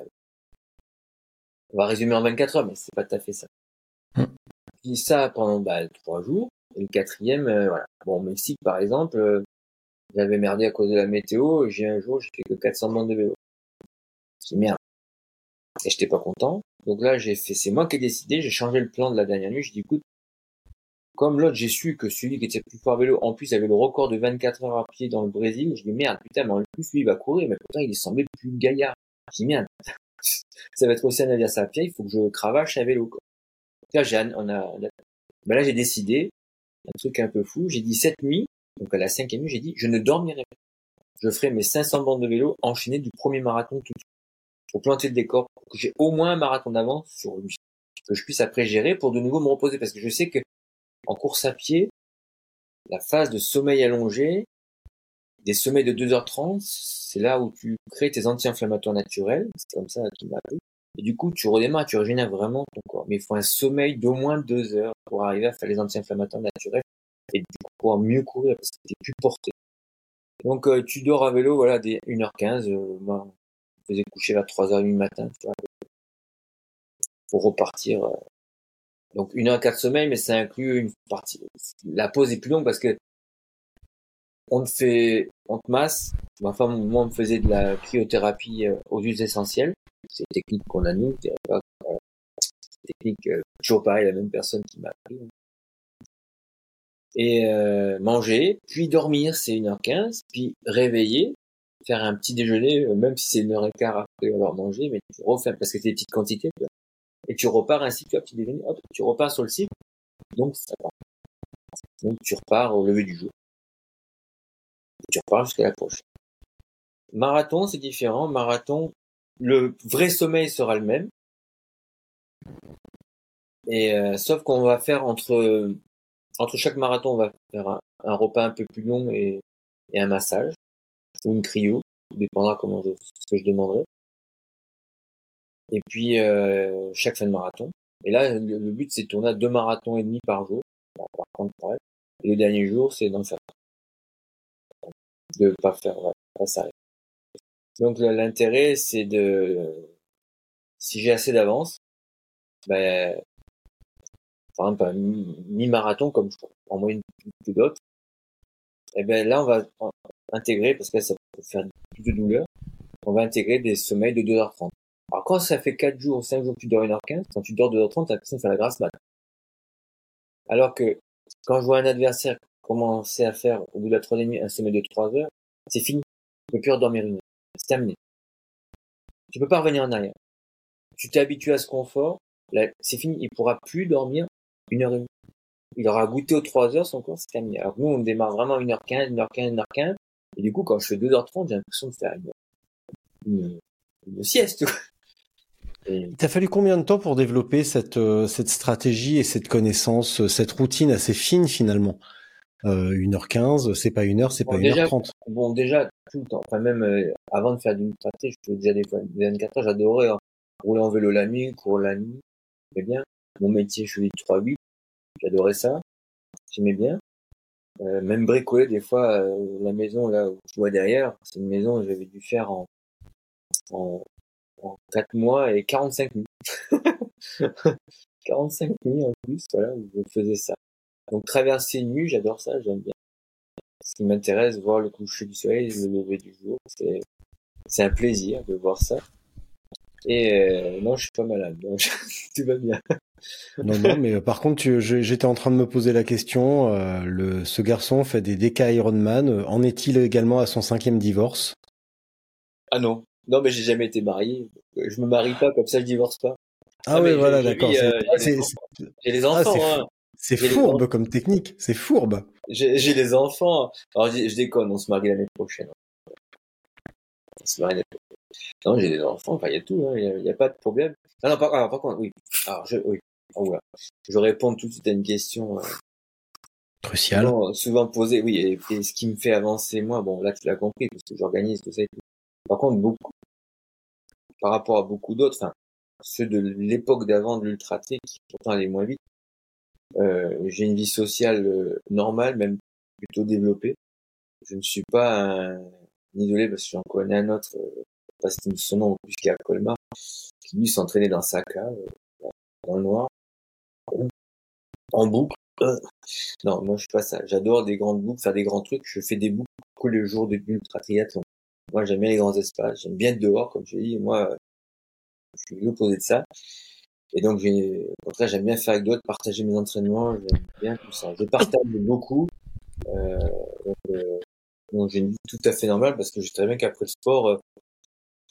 On va résumer en 24 heures, mais c'est pas tout à fait ça. Mmh. Puis ça pendant bah, trois jours. Et le quatrième, euh, voilà. Bon, au Mexique, par exemple, euh, j'avais merdé à cause de la météo. J'ai un jour, j'ai fait que 400 bandes de vélo. C'est merde. Et j'étais pas content. Donc là, j'ai fait, c'est moi qui ai décidé, j'ai changé le plan de la dernière nuit. Je dis, écoute, comme l'autre, j'ai su que celui qui était plus fort à vélo, en plus, avait le record de 24 heures à pied dans le Brésil. Je dis, merde, putain, mais en plus, lui, il va courir, mais pourtant, il semblait plus gaillard. Dis, merde, <laughs> ça va être aussi un avion à pied, il faut que je cravache à vélo. Là, j'ai, on a, ben là, j'ai décidé, un truc un peu fou, j'ai dit cette nuit, donc à la cinquième nuit, j'ai dit, je ne dormirai pas. Je ferai mes 500 bandes de vélo enchaînées du premier marathon tout de suite. Pour planter le décor, pour que j'ai au moins un marathon d'avance sur lui. Que je puisse après gérer pour de nouveau me reposer, parce que je sais que en course à pied, la phase de sommeil allongé, des sommeils de 2h30, c'est là où tu crées tes anti-inflammatoires naturels, c'est comme ça qu'il m'a appris. Et du coup, tu redémarres, tu régénères vraiment ton corps. Mais il faut un sommeil d'au moins 2 heures pour arriver à faire les anti-inflammatoires naturels et du coup pouvoir mieux courir parce que t'es plus porté. Donc euh, tu dors à vélo, voilà, dès 1h15, euh, moi, je faisais coucher vers 3h30 du matin, tu vois, pour repartir euh, donc une heure quatre semaines, mais ça inclut une partie. La pause est plus longue parce que on te fait, on te masse. Ma femme, moi, on me faisait de la cryothérapie euh, aux huiles essentielles. C'est une technique qu'on a nous. C'est pas, euh, technique euh, toujours pareil, la même personne qui m'a appris. Et euh, manger, puis dormir, c'est une heure quinze, puis réveiller, faire un petit déjeuner, même si c'est une heure et quart après avoir mangé, mais tu refais parce que c'est des petites quantités et tu repars ainsi, tu déjeuner, hop, tu repars sur le site, donc ça part. Donc tu repars au lever du jour. Et tu repars jusqu'à la prochaine. Marathon, c'est différent. Marathon, le vrai sommeil sera le même. Et euh, sauf qu'on va faire entre entre chaque marathon, on va faire un, repas un peu plus long et, et un massage ou une cryo, dépendra comment je, ce que je demanderai. Et puis euh, chaque fin de marathon. Et là, le, but c'est de tourner à deux marathons et demi par jour. Par contre, pour. Et le dernier jour, c'est d'en faire de pas faire ouais, pas s'arrêter. Donc l'intérêt, c'est de si j'ai assez d'avance, ben par exemple un mi- mi-marathon comme je en moyenne que d'autres, et ben là on va intégrer parce que ça peut faire plus de douleur, on va intégrer des sommeils de 2h30. Alors quand ça fait 4 jours ou 5 jours que tu dors 1h15, quand tu dors 2h30, t'as l'impression de faire la grasse mat. Alors que quand je vois un adversaire commencer à faire au bout de la troisième nuit un sommeil de 3 heures, c'est fini. Tu peux plus redormir une heure. C'est terminé. Tu peux pas revenir en arrière. Tu t'es habitué à ce confort, là, c'est fini. Il pourra plus dormir une heure et demie. Il aura goûté aux 3 heures, son corps, c'est terminé. Alors nous, on démarre vraiment à 1h15, 1h15, 1h15. Et du coup, quand je fais 2h30, j'ai l'impression de faire une, une, une sieste. Il t'a fallu combien de temps pour développer cette, euh, cette stratégie et cette connaissance, euh, cette routine assez fine finalement? Euh, 1h15, c'est pas 1h, c'est Bon, pas déjà- 1h30. Bon, déjà, tout le temps, enfin même euh, avant de faire du tracé, je faisais déjà des fois des 24 heures, j'adorais hein, rouler en vélo la nuit, courir la nuit, j'aimais bien. Mon métier, je faisais du 3-8, j'adorais ça, j'aimais bien. Euh, même bricoler, des fois, euh, la maison là où je vois derrière, c'est une maison que j'avais dû faire en, en, en 4 mois et 45 nuits. <laughs> 45 nuits en plus, voilà, où je faisais ça. Donc traverser une nuit, j'adore ça, j'aime bien ce qui m'intéresse, voir le coucher du soleil, le lever du jour. C'est, c'est un plaisir de voir ça. Et euh, non, je suis pas malade, donc <laughs> tout va bien. Non, non, mais euh, par contre, tu- j'étais en train de me poser la question. euh, le, ce garçon fait des DK Ironman. euh, En est-il également à son cinquième divorce? Ah non, non, mais j'ai jamais été marié. Je me marie pas, comme ça je divorce pas. Ah, Ah, oui, voilà, d'accord. euh, j'ai les Ah, enfants, c'est hein. C'est fourbe comme technique. C'est fourbe. J'ai, les enfants. Alors je, je déconne, on se marie l'année prochaine. On se marie l'année prochaine. Non, j'ai des enfants, enfin il y a tout, hein. il y, a, pas de problème. Ah non, par, alors, par contre, oui. Alors je, oui. Oh, voilà. Je réponds tout de suite à une question. euh, Crucial. souvent, souvent posé, oui, et, et ce qui me fait avancer moi, bon là tu l'as compris, parce que j'organise tout ça et tout. Par contre, beaucoup, par rapport à beaucoup d'autres, enfin, ceux de l'époque d'avant de l'ultra qui pourtant allaient moins vite, euh, j'ai une vie sociale euh, normale, même plutôt développée. Je ne suis pas un isolé parce que j'en connais un autre, euh, pas citer son nom, plus qui est à Colmar, qui lui s'entraînait dans sa cave, euh, dans le noir, en boucle. Euh, non, moi je suis pas ça. J'adore des grandes boucles, faire des grands trucs. Je fais des boucles le jour de l'ultra triathlon. Moi j'aime bien les grands espaces, j'aime bien être dehors, comme je l'ai dit. Moi, je suis l'opposé de ça. Et donc au contraire, j'aime bien faire avec d'autres, partager mes entraînements, j'aime bien tout ça. Je partage beaucoup. Euh, donc, euh, donc j'ai une vie tout à fait normale parce que je sais très bien qu'après le sport, euh,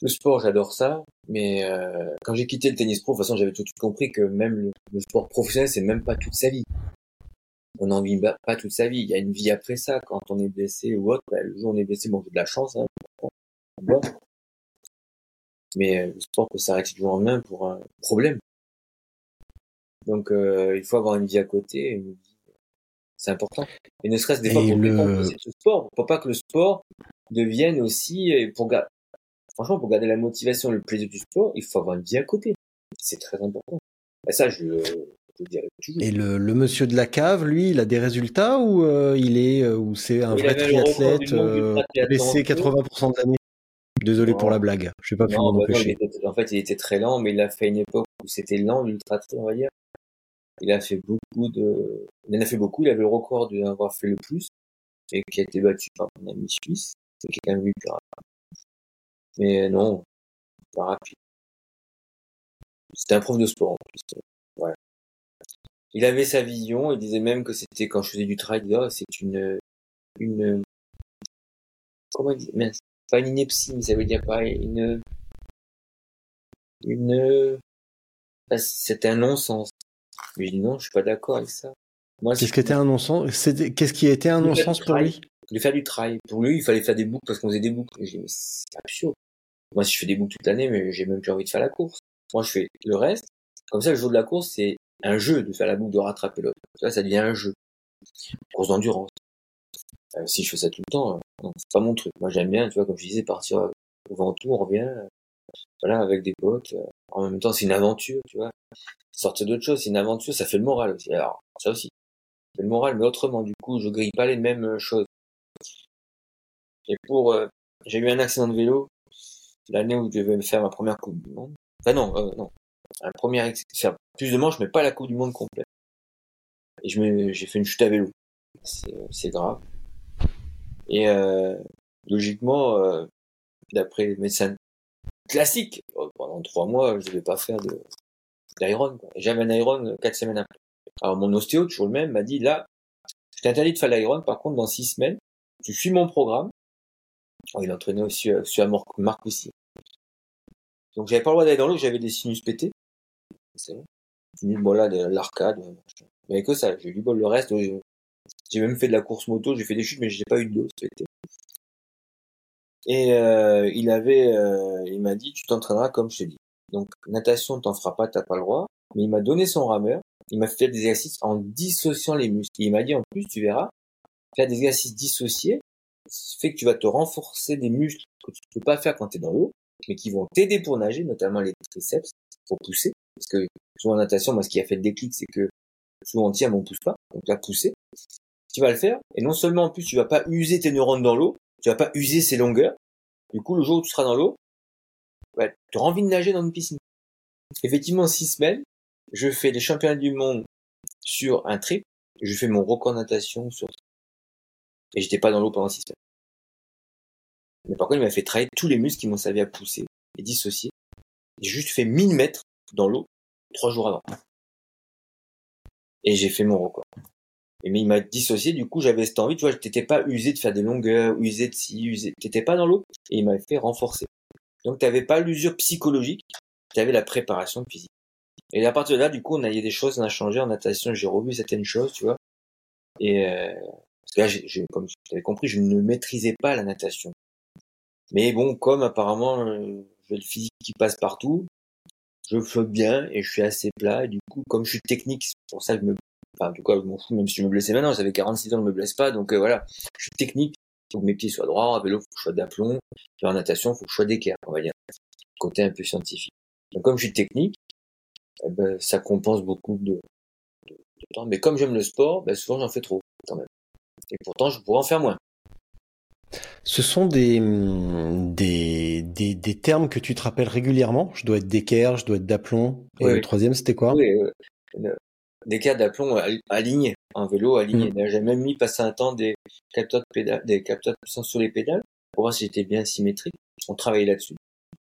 le sport j'adore ça, mais euh, quand j'ai quitté le tennis pro, de toute façon j'avais tout de suite compris que même le, le sport professionnel c'est même pas toute sa vie on n'en vit pas toute sa vie. Il y a une vie après ça. Quand on est blessé ou autre, bah, le jour où on est blessé, bon, j'ai de la chance. Hein, bon. Mais euh, le sport peut s'arrêter du jour au lendemain pour un problème. Donc euh, il faut avoir une vie à côté. une vie- C'est important. Et ne serait-ce des fois pour le- ce sport. Faut pas que le sport devienne aussi et pour ga- franchement pour garder la motivation, et le plaisir du sport, il faut avoir une vie à côté. C'est très important. Et ça, je, je le dirais toujours. Et le, le monsieur de la cave, lui, il a des résultats ou euh, il est euh, ou c'est un Il vrai triathlète euh, blessé en feu. 80% de l'année? Désolé pour la blague. Je vais pas Non, bah non, était- en fait, il était très lent, mais il a fait une époque où c'était lent, l'ultra on va dire. Il a fait beaucoup de, il en a fait beaucoup, il avait le record d'avoir fait le plus, et qui a été battu par mon ami suisse, c'est quelqu'un de lui plus rapide. Mais non, pas rapide. C'était un prof de sport, en plus. Voilà. Il avait sa vision, il disait même que c'était quand je faisais du trail, c'est une, une, comment il dit, mince, pas une ineptie, mais ça veut dire pas une, une, ah, c'était un non-sens. Mais je dis non, je suis pas d'accord avec ça. Moi, Qu'est-ce qui était un non-sens? C'était- Qu'est-ce qui était un non-sens pour lui? De faire du trail. Pour lui, il fallait faire des boucles parce qu'on faisait des boucles. Et j'ai dit, mais c'est absurde. Moi, si je fais des boucles toute l'année, mais j'ai même plus envie de faire la course. Moi, je fais le reste. Comme ça, le jour de la course, c'est un jeu de faire la boucle de rattraper l'autre. Là, ça devient un jeu. Course d'endurance. Euh, si je fais ça tout le temps, euh, c'est pas mon truc. Moi, j'aime bien, tu vois, comme je disais, partir euh, au Ventoux, on revient, euh, voilà, avec des potes. En même temps, c'est une aventure, tu vois. Sortir d'autre chose, c'est une aventure, ça fait le moral aussi. Alors, ça aussi. Ça fait le moral, mais autrement, du coup, je grille pas les mêmes choses. Et pour, j'ai eu un accident de vélo l'année où je devais me faire ma première Coupe du Monde. Enfin non, non. Un premier faire plus de manches, mais pas la Coupe du Monde complète. Et j'ai fait une chute à vélo. C'est, grave. Et euh, logiquement, euh, d'après les médecins classiques, euh, pendant trois mois, je devais pas faire de d'iron. J'avais un iron euh, quatre semaines après. Alors mon ostéo, toujours le même, m'a dit là, je t'interdis de faire l'iron. Par contre, dans six semaines, tu suis mon programme. Oh, il entraînait aussi euh, sur Marc aussi. Donc j'avais pas le droit d'aller dans l'eau, j'avais des sinus pétés. C'est bon. Là, de l'arcade. Mais que ça, j'ai eu du bol. Le reste, j'ai- même fait de la course moto, j'ai fait des chutes, mais j'ai pas eu de dos. Et euh, il avait, euh, il m'a dit, tu t'entraîneras comme je te dis. Donc natation, t'en feras pas, t'as pas le droit. Mais il m'a donné son rameur. Il m'a fait des exercices en dissociant les muscles. Et il m'a dit en plus, tu verras, faire des exercices dissociés, fait que tu vas te renforcer des muscles que tu peux pas faire quand tu es dans l'eau, mais qui vont t'aider pour nager, notamment les triceps, pour pousser. Parce que souvent en natation, moi, ce qui a fait le déclic, c'est que souvent on mais on pousse pas. Donc là, pousser. Tu vas le faire. Et non seulement en plus, tu vas pas user tes neurones dans l'eau, tu vas pas user ses longueurs. Du coup, le jour où tu seras dans l'eau, bah, tu auras envie de nager dans une piscine. Effectivement, en six semaines, je fais les championnats du monde sur un trip. Je fais mon record natation sur et j'étais pas dans l'eau pendant six semaines. Mais par contre, il m'a fait travailler tous les muscles qui m'ont servi à pousser et dissocier. J'ai juste fait 1000 mètres dans l'eau trois jours avant. Et j'ai fait mon record. Et mais il m'a dissocié, du coup j'avais cette envie, tu vois, t'étais pas usé de faire des longueurs, usé de ci, usé, t'étais pas dans l'eau, et il m'a fait renforcer. Donc t'avais pas l'usure psychologique, t'avais la préparation physique. Et à partir de là, du coup, on a a des choses, on a changé en natation, j'ai revu certaines choses, tu vois. Et euh, parce que là, j'ai, j'ai- comme tu avais compris, je ne maîtrisais pas la natation. Mais bon, comme apparemment euh, j'ai le physique qui passe partout, je flotte bien et je suis assez plat. Et du coup, comme je suis technique, c'est pour ça que je me, enfin, en tout cas, je m'en fous, même si je me blessais maintenant, j'avais 46 ans, je me blesse pas, donc euh, voilà, je suis technique. Faut que mes pieds soient droits, en vélo, faut que je sois d'aplomb, puis en natation, faut que je sois d'équerre, on va dire. Côté un peu scientifique. Donc comme je suis technique, eh ben, ça compense beaucoup de temps. Mais comme j'aime le sport, ben, souvent j'en fais trop, quand même. Et pourtant, je pourrais en faire moins. Ce sont des, hum, des, des, des termes que tu te rappelles régulièrement. Je dois être d'équerre, je dois être d'aplomb. Et Oui, le troisième, c'était quoi? Oui, euh, cas d'aplomb alignés, en vélo aligné. Mm. J'ai même mis passer un temps des capteurs de pédale, des capteurs de puissance sur les pédales pour voir si j'étais bien symétrique. On travaillait là-dessus.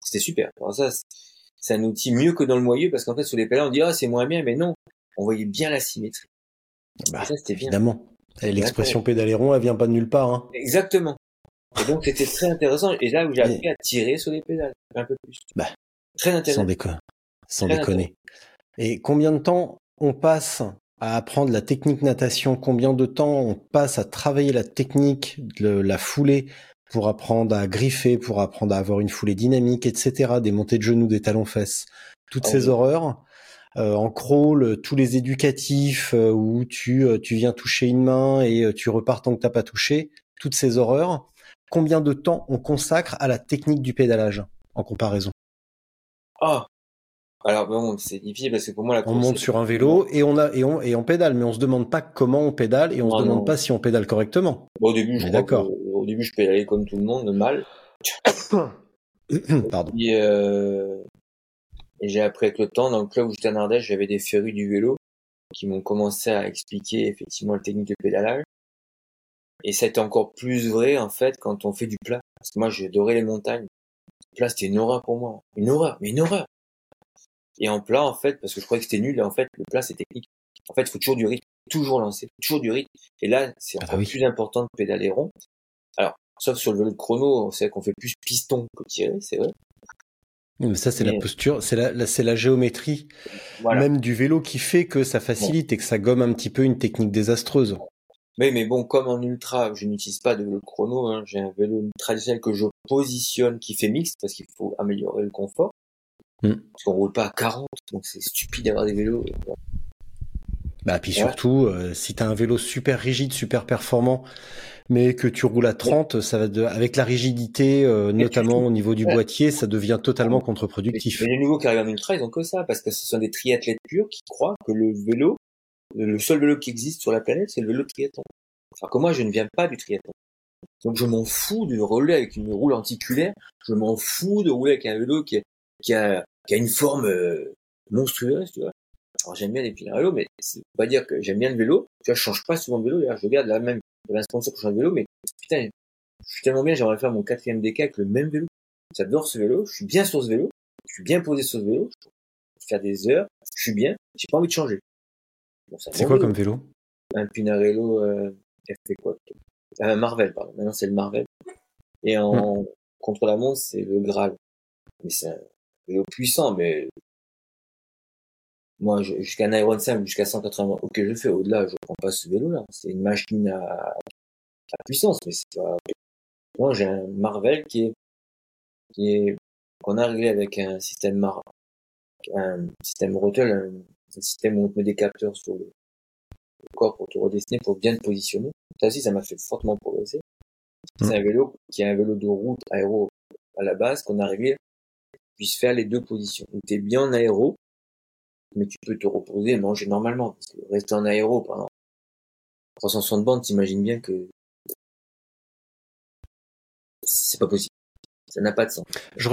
C'était super. Alors ça, c'est- un outil mieux que dans le moyeu parce qu'en fait, sur les pédales, on dit, ah, c'est moins bien, mais non. On voyait bien la symétrie. Bah, ça, c'était bien. Évidemment. L'expression pédaléron, elle vient pas de nulle part. Hein. Exactement. Et donc, c'était très intéressant. Et là où j'ai appris à tirer sur les pédales, un peu plus. Bah, très Sans, intéressant. déco- sans Très déconner. Et combien de temps on passe à apprendre la technique natation? Combien de temps on passe à travailler la technique, le- la foulée pour apprendre à griffer, pour apprendre à avoir une foulée dynamique, etc. Des montées de genoux, des talons-fesses, toutes Ah ces oui. horreurs. Euh, en crawl, tous les éducatifs euh, où tu, euh, tu viens toucher une main et euh, tu repars tant que t'as pas touché, toutes ces horreurs. Combien de temps on consacre à la technique du pédalage en comparaison Ah. Alors, bon, c'est difficile parce que pour moi, la On course, monte c'est- sur un vélo et on a et on et on pédale, mais on se demande pas comment on pédale et on Non, se demande non. pas si on pédale correctement. Bon, au début, je d'accord. au début, je pédalais comme tout le monde, mal. <coughs> Pardon. Et, euh, et j'ai appris avec le temps, dans le club où j'étais en Ardèche, j'avais des férus du vélo qui m'ont commencé à expliquer effectivement la technique de pédalage. Et ça a été encore plus vrai, en fait, quand on fait du plat. Parce que moi, j'adorais les montagnes. Le plat, c'était une horreur pour moi. Une horreur, mais une horreur. Et en plat, en fait, parce que je croyais que c'était nul, et en fait, le plat, c'est technique. En fait, il faut toujours du rythme, toujours lancer, toujours du rythme. Et là, c'est Ah encore oui. plus important de pédaler rond. Alors, sauf sur le vélo de chrono, on sait qu'on fait plus piston que tirer, c'est vrai. Mais ça c'est Mais- la posture, c'est la, la- c'est la géométrie Voilà. même du vélo qui fait que ça facilite et que ça gomme un petit peu une technique désastreuse. Mais, mais bon, comme en ultra, je n'utilise pas de vélo de chrono, hein, j'ai un vélo traditionnel que je positionne qui fait mixte parce qu'il faut améliorer le confort. Mm. Parce qu'on roule pas à 40, donc c'est stupide d'avoir des vélos. euh. Bah puis surtout, euh, si t'as un vélo super rigide, super performant, mais que tu roules à 30, ça va de, avec la rigidité, euh, notamment au niveau du boîtier, ça devient totalement contre-productif. Les nouveaux qui arrivent en ultra, ils ont que ça, parce que ce sont des triathlètes purs qui croient que le vélo, le seul vélo qui existe sur la planète, c'est le vélo triathlon. Alors que moi, je ne viens pas du triathlon. Donc je m'en fous de rouler avec une roue lenticulaire, je m'en fous de rouler avec un vélo qui, qui, a, qui a une forme euh, monstrueuse, tu vois. Alors j'aime bien les pieds vélo, mais c'est pas dire que j'aime bien le vélo. Tu vois, je change pas souvent de vélo. D'ailleurs, je regarde la même, j'avais un sponsor pour de vélo, mais putain, je suis tellement bien, j'aimerais faire mon quatrième DK avec le même vélo. J'adore ce vélo, je suis bien sur ce vélo, je suis bien posé sur ce vélo, je peux faire des heures, je suis bien, j'ai pas envie de changer. Bon, c'est quoi comme vélo? Un Pinarello euh, quoi Un Marvel, pardon. Maintenant c'est le Marvel. Et en hmm. contre la montre, c'est le Graal. Mais c'est un vélo puissant, mais moi, jusqu'à un Iron 5, jusqu'à 180, ok, je fais. Au-delà, je prends pas ce vélo-là. C'est une machine à, à puissance, mais c'est pas. Moi, j'ai un Marvel qui est, qui est, qu'on a réglé avec un système Mar, un système Rotel, un, système où on met des capteurs sur le, corps pour te redessiner, pour bien te positionner. Ça aussi, ça m'a fait fortement progresser. C'est mmh. un vélo qui est un vélo de route aéro à la base qu'on a réglé puisse faire les deux positions. Donc, t'es bien en aéro, mais tu peux te reposer et manger normalement. Parce que rester en aéro pendant 360 bandes, t'imagines bien que c'est pas possible. Ça n'a pas de sens. Je,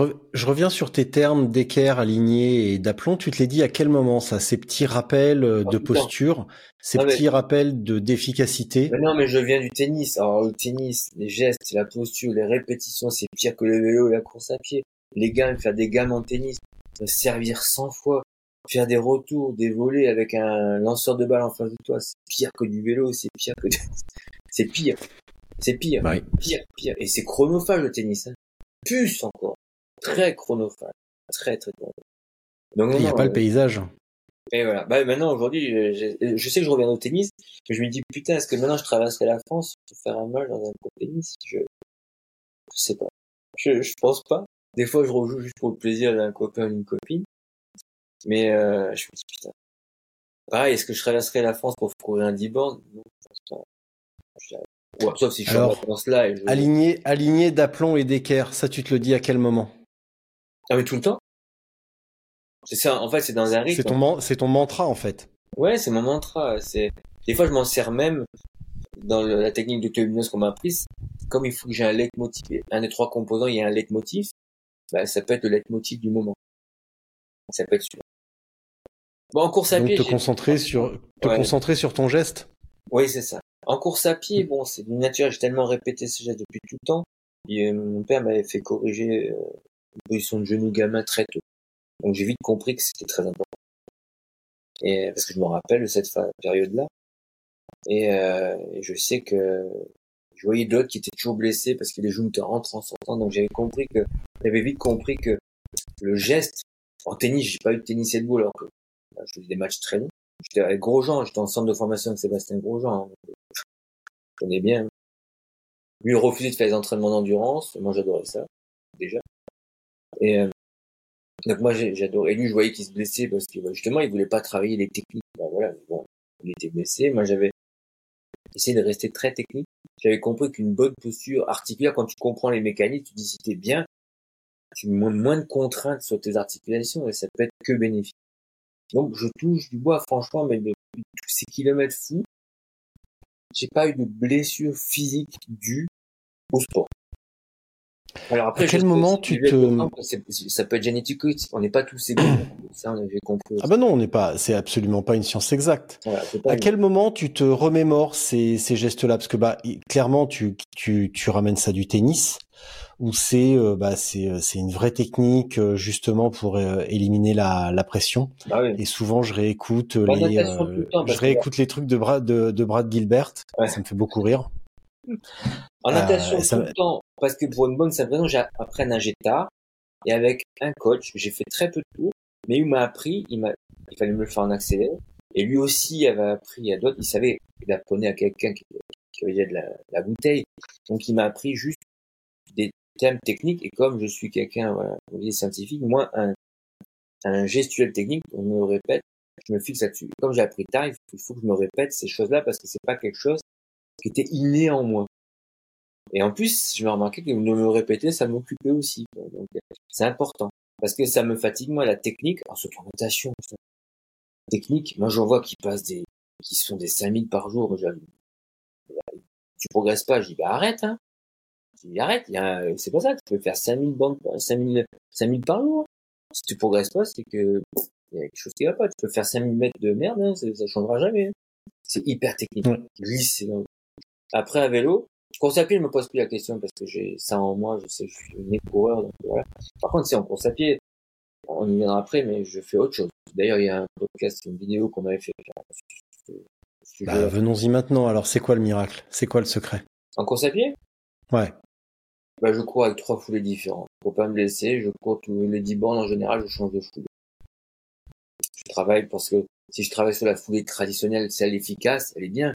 reviens sur tes termes d'équerre, aligné et d'aplomb. Tu te l'es dit à quel moment ça? Ces petits rappels euh, de posture, ces petits rappels de d'efficacité? Non, mais je viens du tennis. Alors le tennis, les gestes, la posture, les répétitions, c'est pire que le vélo et la course à pied. Les gammes, faire des gammes en tennis, servir 100 fois, faire des retours, des volets avec un lanceur de balle en face de toi, c'est pire que du vélo, c'est pire que <laughs> c'est pire. C'est pire. Pire, pire. Et c'est chronophage le tennis. Hein. Plus encore. Très chronophage. Très, très chronophage. Donc, Il n'y a pas le euh, paysage. Et voilà. Bah, maintenant, aujourd'hui, je, sais que je reviens au tennis, mais je me dis, putain, est-ce que maintenant je traverserai la France pour faire un mal dans un court tennis? Je, je sais pas. Je, je pense pas. Des fois, je rejoue juste pour le plaisir d'un copain ou d'une copine. Mais euh, je me dis, putain. Pareil, est-ce que je traverserai la France pour courir un 10 bornes Non, Ou sauf si je suis en vacances là. Et je... Aligné, aligné d'aplomb et d'équerre, ça tu te le dis à quel moment? Ah mais tout le temps C'est ça, en fait c'est dans un rythme. C'est ton, c'est ton mantra en fait. Ouais, c'est mon mantra. C'est Des fois je m'en sers même dans la technique d'auto-hypnose qu'on m'a apprise. Comme il faut que j'ai un leitmotiv, un des trois composants, il y a un leitmotiv, bah, ça peut être le leitmotiv du moment. Ça peut être sûr. Bon, en course à Donc pied. te concentrer sur, te concentrer sur ton geste? Oui, c'est ça. En course à pied, bon, c'est d'une nature, j'ai tellement répété ce geste depuis tout le temps. Et, euh, mon père m'avait fait corriger euh, une position de genou gamin très tôt. Donc j'ai vite compris que c'était très important. Et parce que je me rappelle de cette période-là. Et, euh, je sais que je voyais d'autres qui étaient toujours blessés parce que les genoux te rentrent en sortant. Donc j'avais compris que, j'avais vite compris que le geste, en tennis, j'ai pas eu de tennis et de alors que bah, je faisais des matchs très longs. J'étais avec Grosjean, j'étais en centre de formation avec Sébastien Grosjean. Hein. Connais bien. Lui, de faire des entraînements d'endurance. Moi, j'adorais ça, déjà. Et, euh, donc moi, j'adorais. Et lui, je voyais qu'il se blessait parce que, bah, justement, il voulait pas travailler les techniques. Bah, voilà, bon, il était blessé. Moi, j'avais essayé de rester très technique. J'avais compris qu'une bonne posture articulaire, quand tu comprends les mécaniques, tu dis si t'es bien, tu mets moins de contraintes sur tes articulations et ça peut être que bénéfique. Donc je touche du bois franchement, mais depuis tous ces kilomètres fous, j'ai pas eu de blessure physique due au sport. Alors après, à quel moment tu te ça peut être génétique, on n'est pas tous égaux. <clears throat> ça, j'ai compris. Ah ben non, on n'est pas. C'est absolument pas une science exacte. à quel moment tu te remémores ces, ces gestes-là? Parce que bah clairement, tu, tu tu ramènes ça du tennis où c'est euh, bah, c'est euh, c'est une vraie technique euh, justement pour éliminer la, la pression. Bah oui. Et souvent je réécoute les je réécoute les trucs de Brad de, de Brad Gilbert. Ça me fait beaucoup rire. En natation tout le temps parce que pour une bonne synchronisation, j'ai appris à nager tard et avec un coach, j'ai fait très peu de tours, mais il m'a appris, il m'a il fallait me le faire en accéléré et lui aussi avait appris à d'autres, il savait, il apprenait à quelqu'un qui, qui avait de la, la bouteille. Donc il m'a appris juste des termes techniques et comme je suis quelqu'un voilà, scientifique, moi un, un gestuel technique, on me répète, je me fixe là-dessus. Comme j'ai appris tard, il faut que je me répète ces choses-là parce que c'est pas quelque chose qui était inné en moi. Et en plus, je me remarquais que de me répéter, ça m'occupait aussi. Donc, c'est important. Parce que ça me fatigue, moi, la technique, en ce natation, technique, moi, j'en vois qui passent des, qui sont des 5000 par jour, tu progresses pas, je dis, bah, arrête, hein. Dis, arrête, c'est pas ça, tu peux faire 5000 bandes, 5000, 5000 par jour. Si tu progresses pas, c'est que, il y a quelque chose qui va pas. Tu peux faire 5000 mètres de merde, hein, ça, ça changera jamais. Hein. C'est hyper technique. Glisse. Après, à vélo, course à pied, je me pose plus la question parce que j'ai ça en moi, je sais, je suis né coureur, donc voilà. Par contre, si en course à pied, on y viendra après, mais je fais autre chose. D'ailleurs, il y a un podcast, une vidéo qu'on avait fait. Bah, venons-y maintenant. Alors, c'est quoi le miracle? C'est quoi le secret? En course à pied? Ouais. Bah, je cours avec trois foulées différentes. Pour pas me blesser, je cours tous les dix bornes en général, je change de foulée. Je travaille parce que si je travaille sur la foulée traditionnelle, celle efficace, elle est bien.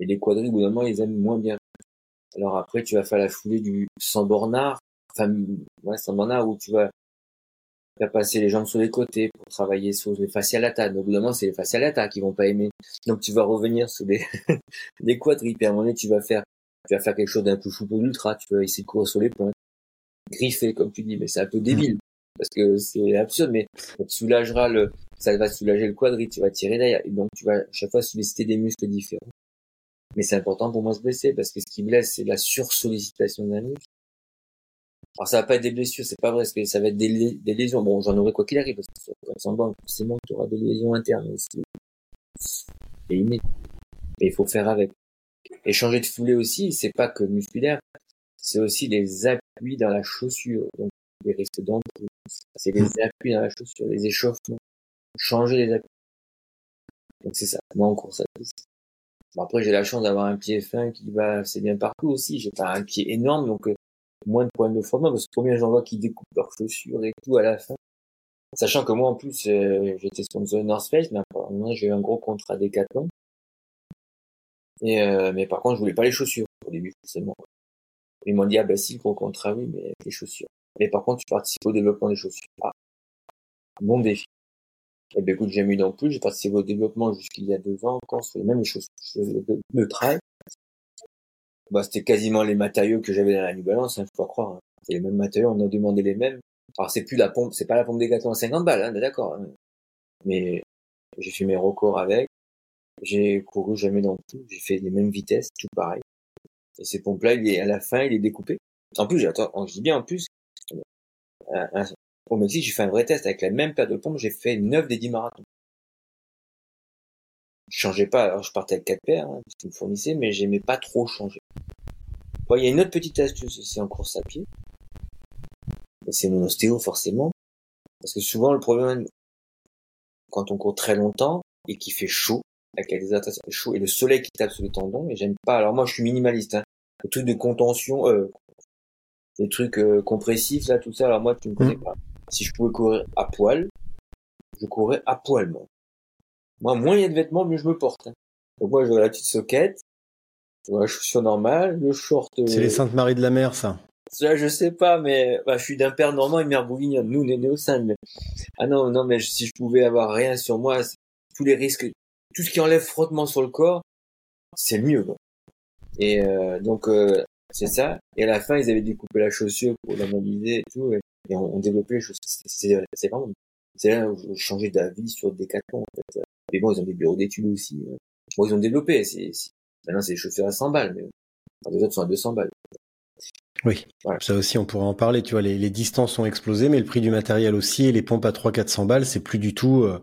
Et les quadrilles, au bout d'un moment, ils aiment moins bien. Alors après, tu vas faire la foulée du sans bornard, enfin, ouais, sans bornard où tu vas, tu passer les jambes sur les côtés pour travailler sur les fascialata. Donc, évidemment, c'est les fascialata qui vont pas aimer. Donc, tu vas revenir sur les, les <laughs> quadrilles. Puis à un moment donné, tu vas faire, tu vas faire quelque chose d'un peu fou pour l'ultra. Tu vas essayer de courir sur les pointes. Griffer, comme tu dis, mais c'est un peu débile. Parce que c'est absurde, mais ça soulagera le, ça va soulager le quadrille, tu vas tirer derrière. Et donc, tu vas à chaque fois solliciter des muscles différents. Mais c'est important pour moi de se blesser parce que ce qui blesse, c'est la sursollicitation d'un muscle. Alors ça va pas être des blessures, c'est pas vrai, parce que ça va être des, lésions. Bon, j'en aurai quoi qu'il arrive, parce que sans banque, forcément, tu auras des lésions internes aussi. Et Mais il faut faire avec. Et changer de foulée aussi, c'est pas que musculaire, c'est aussi les appuis dans la chaussure. Donc, les risques d'emploi. C'est les appuis dans la chaussure, les échauffements. Changer les appuis. Donc c'est ça. Moi, en course à pied, Bon, après, j'ai la chance d'avoir un pied fin qui va assez bien partout aussi. J'ai pas un pied énorme, donc euh, moins de problèmes de format, parce que combien j'en vois qui découpent leurs chaussures et tout à la fin. Sachant que moi, en plus, euh, j'étais sponsor North Face, mais après, j'ai eu un gros contrat Decathlon. Et euh, mais par contre, je voulais pas les chaussures au début, forcément. Ils m'ont dit, ah bah si, le gros contrat, oui, mais les chaussures. Mais par contre, tu participes au développement des chaussures. Ah, bon défi. Eh ben écoute, j'ai mis non plus, j'ai participé au développement jusqu'il y a deux ans encore sur les mêmes choses de trail. Bah, c'était quasiment les matériaux que j'avais dans la New Balance, hein, faut pas croire. Hein. C'est les mêmes matériaux, on a demandé les mêmes. Alors c'est plus la pompe, c'est pas la pompe des gâteaux à 50 balles, hein, d'accord. Hein. Mais j'ai fait mes records avec. J'ai couru jamais dans tout. J'ai fait les mêmes vitesses, tout pareil. Et ces pompes-là, il est, à la fin, il est découpé. En plus, j'attends, je dis bien en plus, au Mexique, j'ai fait un vrai test avec la même paire de pompes, j'ai fait 9 des 10 marathons. Je changeais pas, alors je partais avec 4 paires, hein, parce qu'ils me fournissaient, mais j'aimais pas trop changer. Bon, il y a une autre petite astuce aussi en course à pied. C'est mon ostéo, forcément. Parce que souvent, le problème, quand on court très longtemps, et qu'il fait chaud, avec la déshydratation chaud, et le soleil qui tape sur le tendon, et j'aime pas, alors moi, je suis minimaliste, hein. Le truc de contention, euh, les trucs euh, compressifs, là, tout ça, alors moi, tu me connais mmh. pas. Si je pouvais courir à poil, je courrais à poil, moi. Moi, moins il y a de vêtements, mieux je me porte. Hein. Donc moi, j'aurais la petite soquette, la chaussure normale, le short. C'est les euh, Saintes Marie de la Mer, ça. Ça, je sais pas, mais bah, je suis d'un père normand et mère bourguignonne. Nous, on est au sein. Mais... Ah non, non, mais si je pouvais avoir rien sur moi, tous les risques, tout ce qui enlève frottement sur le corps, c'est mieux. Et euh, donc, euh, c'est ça. Et à la fin, ils avaient découpé la chaussure pour la et tout et on, on développait les choses. C'est vraiment, c'est là où je changeais d'avis sur Decathlon, en fait. Mais bon, ils ont des bureaux d'études aussi. Euh. Bon, ils ont développé. C'est, maintenant, c'est des chaussures à 100 balles, mais les autres sont à 200 balles. Oui, ça aussi on pourrait en parler, tu vois, les, les, distances ont explosé, mais le prix du matériel aussi, et les pompes à 300-400 balles, c'est plus du tout, euh,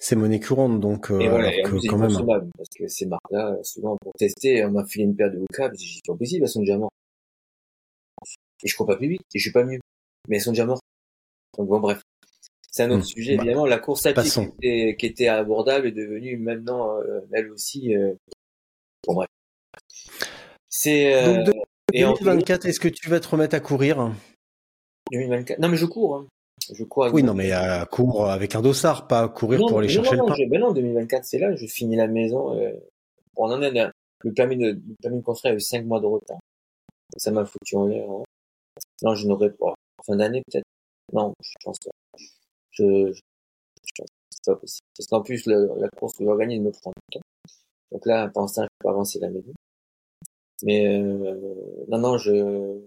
c'est monnaie courante, donc euh, et voilà, que, quand même... Parce que ces marques-là, souvent pour tester, on m'a filé une paire de câbles, j'ai dit, c'est pas possible, elles sont déjà mortes. Et je crois pas plus vite, et je suis pas mieux mais elles sont déjà mortes. Donc bon, bref. C'est un autre hmm. sujet, bah, évidemment. La course à pied qui était, qui était, abordable est devenue maintenant, euh, elle aussi. Euh... Bon, bref. C'est. Euh... Donc, 2024, est-ce que tu vas te remettre à courir? 2024. Non, mais je cours. Hein. Je cours. oui, non, mais à cours avec un dossard, pas courir pour aller chercher non, le pain. Ben non, 2024, c'est là. Je finis la maison. Euh... on en a le permis de, le permis de construire a eu 5 mois de retard. Ça m'a foutu en l'air. Hein. Non, je n'aurais pas fin d'année peut-être. Non, je pense pas. Je, je, c'est pas possible. Parce qu'en plus, la, la course que j'organise me prend du temps. Donc là, pour l'instant, je peux avancer la maison. Mais euh, non, non, je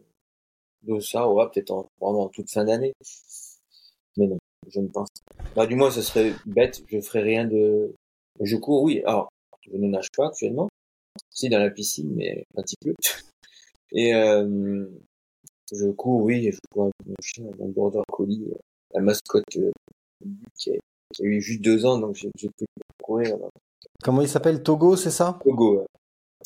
de ça, ouais, peut-être en, vraiment en toute fin d'année. Mais non, je ne pense pas. Bah, du moins, ce serait bête, je ferais rien de... Je cours, oui, alors, je ne nage pas actuellement. Si, dans la piscine, mais un petit peu. <laughs> Et euh, je cours, oui, je cours avec mon chien, mon border collie, la mascotte euh, qui, a, qui a eu juste deux ans, donc j'ai pu courir. Comment il s'appelle? Togo, c'est ça? Togo,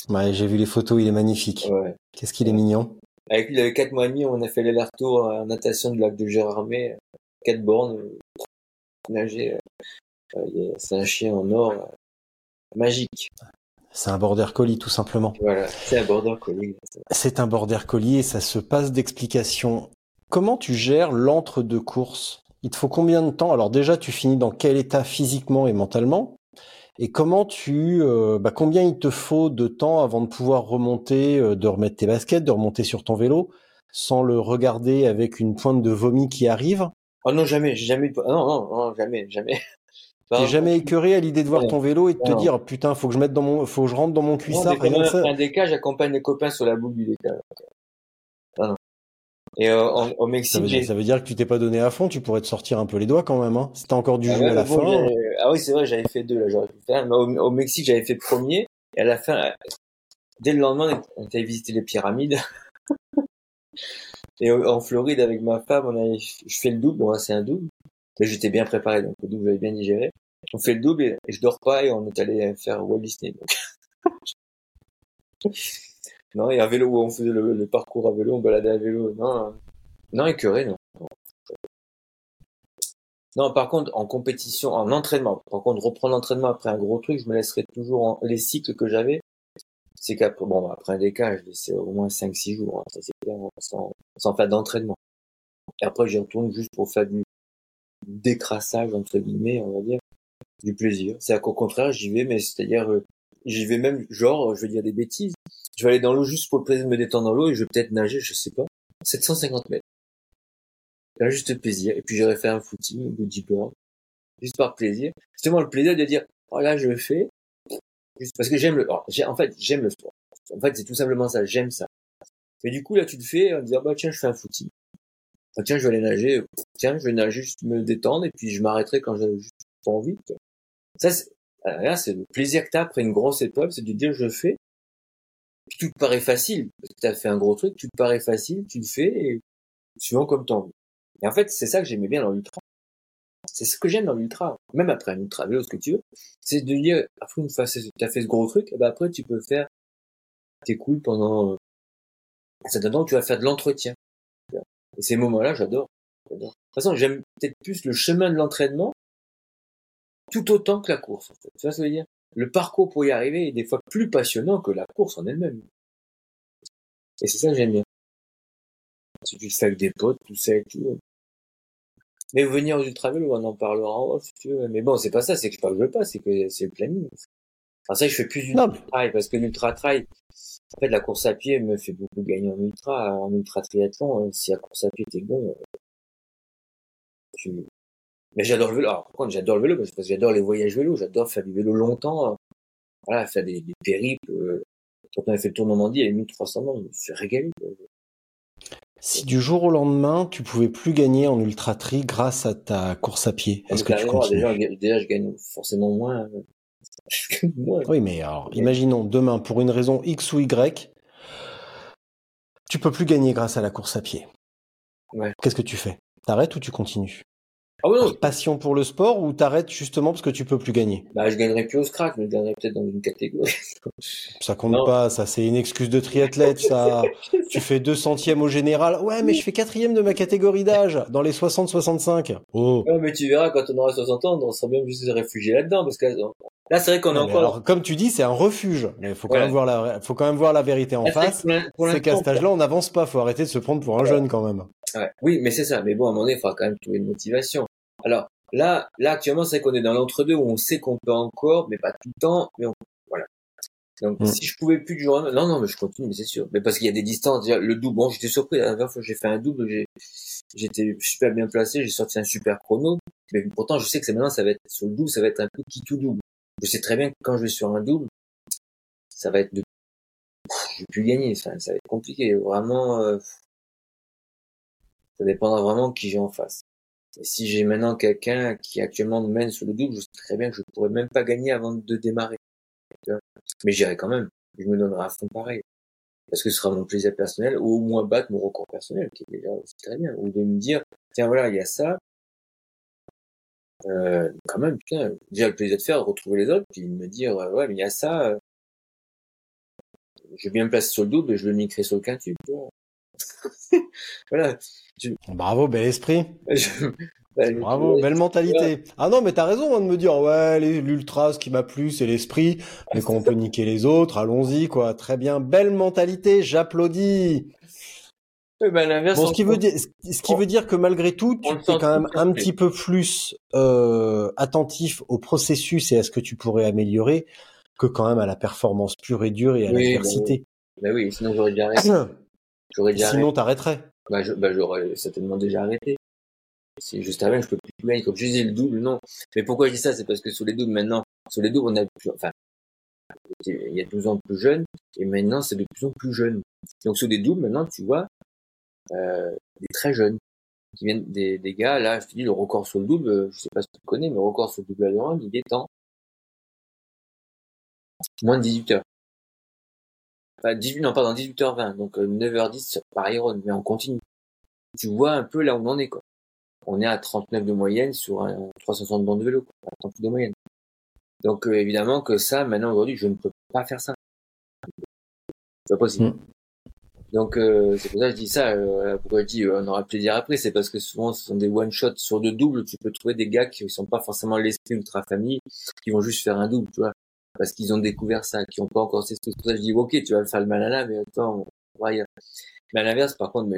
Ouais, j'ai vu les photos, il est magnifique. ouais. Qu'est-ce qu'il est mignon. Avec lui, il avait quatre mois et demi, on a fait l'aller-retour en natation du lac de Gérardmer, quatre bornes, euh, nager. euh, euh, est- C'est un chien en or, euh, magique. C'est un border collie, tout simplement. Voilà, c'est un border collie. C'est un border collie et ça se passe d'explication. Comment tu gères l'entre-deux courses? Il te faut combien de temps? Alors déjà, tu finis dans quel état physiquement et mentalement? Et comment tu, euh, bah, combien il te faut de temps avant de pouvoir remonter, euh, de remettre tes baskets, de remonter sur ton vélo, sans le regarder avec une pointe de vomi qui arrive? Oh non, jamais, j'ai jamais eu de... Non, non, non, jamais, jamais. T'es jamais écœuré à l'idée de voir Non. ton vélo et de te Non. dire putain, faut que je mette dans mon, faut que je rentre dans mon Non, cuissard. quand rien ça. un, un déca, j'accompagne les copains sur la boule du déca. Et euh, en- au Ça Mexique, veut, dire, ça veut dire que tu t'es pas donné à fond, tu pourrais te sortir un peu les doigts quand même. Hein. T'as encore du Ah ouais, à la bon, fin. ah oui, c'est vrai, j'avais fait deux, là, j'aurais pu le faire. Mais au, au Mexique, j'avais fait premier. Et à la fin, euh, dès le lendemain, on était visiter les pyramides. <laughs> et au- en Floride, avec ma femme, on avait, je fais le double. Bon, c'est un double. Mais j'étais bien préparé, donc le double, j'avais bien digéré. On fait le double et, et je dors pas et on est allé faire Walt Disney. donc. <laughs> non, et à vélo, où on faisait le, le parcours à vélo, on baladait à vélo. Non, non, écœuré, non. Non, par contre, en compétition, en entraînement, par contre, reprendre l'entraînement après un gros truc, je me laisserai toujours en, les cycles que j'avais. C'est qu'après, bon, après un décalage, je laissais au moins 5-6 jours, hein, ça c'est clair, sans, sans faire d'entraînement. Et après, j'y retourne juste pour faire du décrassage, entre guillemets, on va dire, du plaisir. C'est qu'au contraire, j'y vais, mais c'est-à-dire, euh, j'y vais même, genre, je vais dire des bêtises. Je vais aller dans l'eau juste pour le plaisir de me détendre dans l'eau et je vais peut-être nager, je sais pas, 750 mètres. Là, juste plaisir. Et puis j'aurais fait un footing, un body board. Juste par plaisir. Justement, le plaisir de dire, oh là, je le fais. Parce que j'aime le, en fait, j'aime le sport. En fait, c'est tout simplement ça, j'aime ça. Mais du coup, là, tu le fais en disant, bah, tiens, je fais un footing. Ah, tiens, je vais aller nager. Tiens, je vais nager, juste me détendre, et puis je m'arrêterai quand j'ai juste pas envie. Ça, là, c'est le plaisir que t'as après une grosse épreuve, c'est de dire, je fais. Puis tout te paraît facile, parce que t'as fait un gros truc, tout te paraît facile, tu le fais, et suivant comme t'as envie. Et en fait, c'est ça que j'aimais bien dans l'ultra. C'est ce que j'aime dans l'ultra. Même après un ultra vélo, ce que tu veux. C'est de dire, après une fois que t'as fait ce gros truc, eh ben après, tu peux faire tes couilles pendant, euh, ça donne tu vas faire de l'entretien. Et ces moments-là. J'adore. De toute façon, j'aime peut-être plus le chemin de l'entraînement tout autant que la course, en fait. Tu vois ce que je veux dire? Le parcours pour y arriver est des fois plus passionnant que la course en elle-même. Et c'est ça que j'aime bien. Tu fais avec des potes, tout ça et tout. Mais venir aux ultra vélo, on en parlera en off, si tu veux. Mais bon, c'est pas ça, c'est que je veux pas, c'est que c'est le planning. Alors ça, je fais plus d'ultra trail, parce que l'ultra trail, en fait, la course à pied me fait beaucoup gagner en ultra, en ultra triathlon. hein. Si la course à pied t'es bon, euh, tu... Mais j'adore le vélo. Alors, par contre, j'adore le vélo parce que j'adore les voyages vélo. J'adore faire du vélo longtemps. Voilà, faire des, des périples. euh. Quand on a fait le tour Normandie, il y a 1300 morts. Je me suis régalé. Si du jour au lendemain, tu pouvais plus gagner en ultra tri grâce à ta course à pied, est-ce que tu continues? déjà, déjà, je gagne forcément moins. euh, <laughs> Je gagne moins. Oui, mais alors, imaginons demain, pour une raison X ou Y, tu peux plus gagner grâce à la course à pied. Ouais. Qu'est-ce que tu fais? T'arrêtes ou tu continues? Ah non, passion pour le sport ou t'arrêtes justement parce que tu peux plus gagner? Bah, je gagnerais plus au scratch, mais je gagnerais peut-être dans une catégorie. <laughs> Ça compte Non. pas, ça c'est une excuse de triathlète, ça. <laughs> tu fais deux centièmes au général. Ouais, mais je fais quatrième de ma catégorie d'âge, dans les 60-65. Oh. Ouais, mais tu verras, quand on aura 60 ans, on sera bien de se réfugier là-dedans, parce que là, c'est vrai qu'on est encore. alors, comme tu dis, c'est un refuge. Mais il faut quand Ouais. même voir la, faut quand même voir la vérité en face. C'est qu'à cet âge-là, on n'avance pas. Faut arrêter de se prendre pour un jeune quand même. Ouais. Oui, mais c'est ça. Mais bon, à un moment donné, il faudra quand même trouver une motivation. Alors, là, là, actuellement, c'est qu'on est dans l'entre-deux où on sait qu'on peut encore, mais pas tout le temps, mais on, voilà. Donc, Mm. si je pouvais plus du jour non, non, mais je continue, mais c'est sûr. Mais parce qu'il y a des distances, déjà, le double, bon, j'étais surpris, la dernière fois que j'ai fait un double, j'ai, j'étais super bien placé, j'ai sorti un super chrono. Mais pourtant, je sais que c'est maintenant, ça va être sur le double, ça va être un peu qui tout double. Je sais très bien que quand je vais sur un double, ça va être de, je vais plus gagner. Enfin, ça va être compliqué. Vraiment, euh, ça dépendra vraiment de qui j'ai en face. Si j'ai maintenant quelqu'un qui actuellement me mène sur le double, je sais très bien que je pourrais même pas gagner avant de démarrer. Mais j'irai quand même. Je me donnerai à fond pareil. Parce que ce sera mon plaisir personnel, ou au moins battre mon record personnel, qui est déjà aussi très bien. Ou de me dire, tiens voilà, il y a ça. Euh, quand même, putain, déjà le plaisir de faire, de retrouver les autres, puis de me dire, ouais, mais il y a ça. Euh, je vais bien me placer sur le double et je le niquerai sur le quintuple. <laughs> voilà. Bravo, bel esprit. <laughs> Bah, Bravo, belle mentalité. Ah non, mais t'as raison hein, de me dire, ouais, l'ultra, ce qui m'a plu, c'est l'esprit, mais quand on peut niquer les autres, allons-y, quoi. Très bien, belle mentalité, j'applaudis. Ben, bon, ce qui veut dire, ce qui veut dire que malgré tout, tu es quand même un petit peu plus euh, attentif au processus et à ce que tu pourrais améliorer que quand même à la performance pure et dure et à l'adversité. Ben, oui, sinon j'aurais déjà arrêté. <clears throat> j'aurais déjà sinon t'arrêterais. Bah, bah, j'aurais certainement déjà arrêté. C'est juste avant, je peux plus gagner. Comme je disais, le double, non. Mais pourquoi je dis ça? C'est parce que sur les doubles, maintenant, sur les doubles, on a plus, enfin, il y a 12 ans plus jeune, et maintenant, c'est de plus en plus jeune. Donc, sur des doubles, maintenant, tu vois, euh, des très jeunes, qui viennent des, des gars, là, je te dis, le record sur le double, je sais pas si tu connais, mais le record sur le double à il est en moins de 18 heures. Enfin, 18, non, pardon, 18h20, donc 9h10 euh, par Iron, mais on continue. Tu vois un peu là où on en est, quoi on est à 39 de moyenne sur un 360 bandes de vélo, quoi, 38 de moyenne. Donc euh, évidemment que ça, maintenant aujourd'hui, je ne peux pas faire ça. C'est pas possible. Mm. Donc euh, c'est pour ça que je dis ça. Euh, pourquoi je dis on aura plaisir après, c'est parce que souvent ce sont des one shots sur deux doubles. Tu peux trouver des gars qui ne sont pas forcément l'esprit ultra famille, qui vont juste faire un double, tu vois, parce qu'ils ont découvert ça, qui n'ont pas encore ces que je dis ok, tu vas faire le malala, mais attends, on va y Mais à l'inverse, par contre,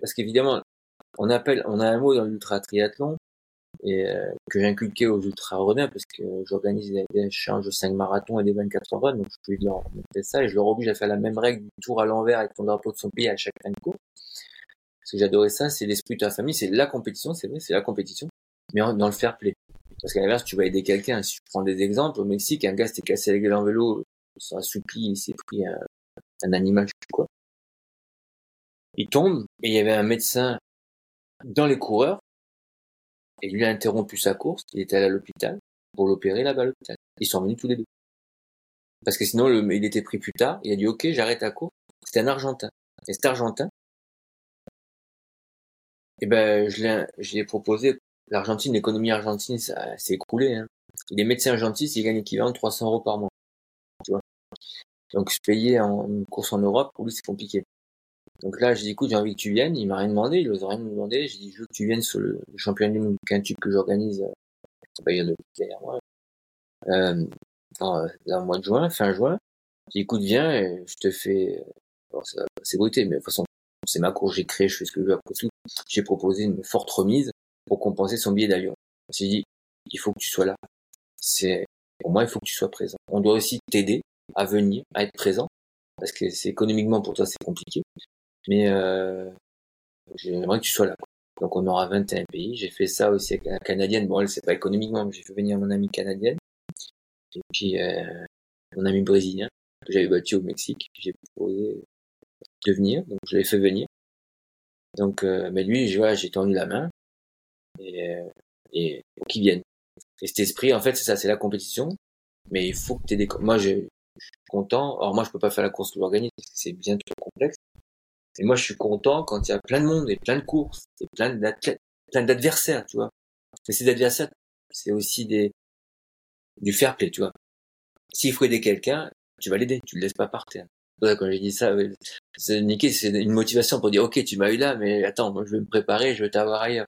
parce qu'évidemment, on appelle, on a un mot dans l'ultra triathlon et euh, que j'ai inculqué aux ultra runners parce que j'organise des, échanges de 5 marathons et des 24 heures donc je peux leur montrer ça et je leur oblige à faire la même règle du tour à l'envers avec ton drapeau de son pays à chaque fin de cours. Parce que j'adorais ça, c'est l'esprit de ta famille, c'est la compétition, c'est vrai, c'est la compétition, mais dans le fair play. Parce qu'à l'inverse, tu vas aider quelqu'un. Si je prends des exemples, au Mexique, un gars s'était cassé la gueule en vélo, il s'est assoupli, il s'est pris un, un animal, je sais quoi. Il tombe, et il y avait un médecin dans les coureurs et lui a interrompu sa course. Il était allé à l'hôpital pour l'opérer là-bas à l'hôpital. Ils sont venus tous les deux. Parce que sinon, le, il était pris plus tard. Il a dit, OK, j'arrête la course. C'était un Argentin. Et cet Argentin, eh ben, je lui ai proposé, l'Argentine, l'économie argentine, s'est écroulé. Hein. Il est médecin argentin, il gagne l'équivalent de 300 euros par mois. Tu vois. Donc, se payer en une course en Europe, pour lui, c'est compliqué. Donc là, j'ai dit, écoute, j'ai envie que tu viennes. Il m'a rien demandé, il n'ose rien me demander. J'ai dit, je veux que tu viennes sur le championnat du monde quintuple que j'organise, euh, a derrière moi, euh, dans, le mois de juin, fin juin. J'ai dit, écoute, viens, et je te fais, c'est beauté, mais de toute façon, c'est ma course, j'ai créé, je fais ce que je veux après. J'ai proposé une forte remise pour compenser son billet d'avion. J'ai dit, il faut que tu sois là. C'est, pour moi, il faut que tu sois présent. On doit aussi t'aider à venir, à être présent, parce que c'est économiquement pour toi, c'est compliqué. Mais euh, j'aimerais que tu sois là. Donc on aura 21 pays. J'ai fait ça aussi avec la canadienne. Bon, elle, c'est pas économiquement, mais j'ai fait venir mon ami canadienne. Et puis euh, mon ami brésilien que j'avais battu au Mexique. J'ai proposé de venir, donc je l'ai fait venir. Donc, euh, mais lui, j'ai tendu la main et, euh, et pour qu'il vienne. Et cet esprit, en fait, c'est ça, c'est la compétition. Mais il faut que tu aies des... Moi, je, suis content. Alors moi, je peux pas faire la course que l'organisme parce que c'est bien trop complexe. Et moi, je suis content quand il y a plein de monde et plein de courses et plein d'athlètes, plein d'adversaires, tu vois. Mais ces adversaires, c'est aussi des, du fair play, tu vois. S'il faut aider quelqu'un, tu vas l'aider, tu le laisses pas par terre. Quand j'ai dit ça, c'est niqué, c'est une motivation pour dire, ok, tu m'as eu là, mais attends, moi, je vais me préparer, je vais t'avoir ailleurs.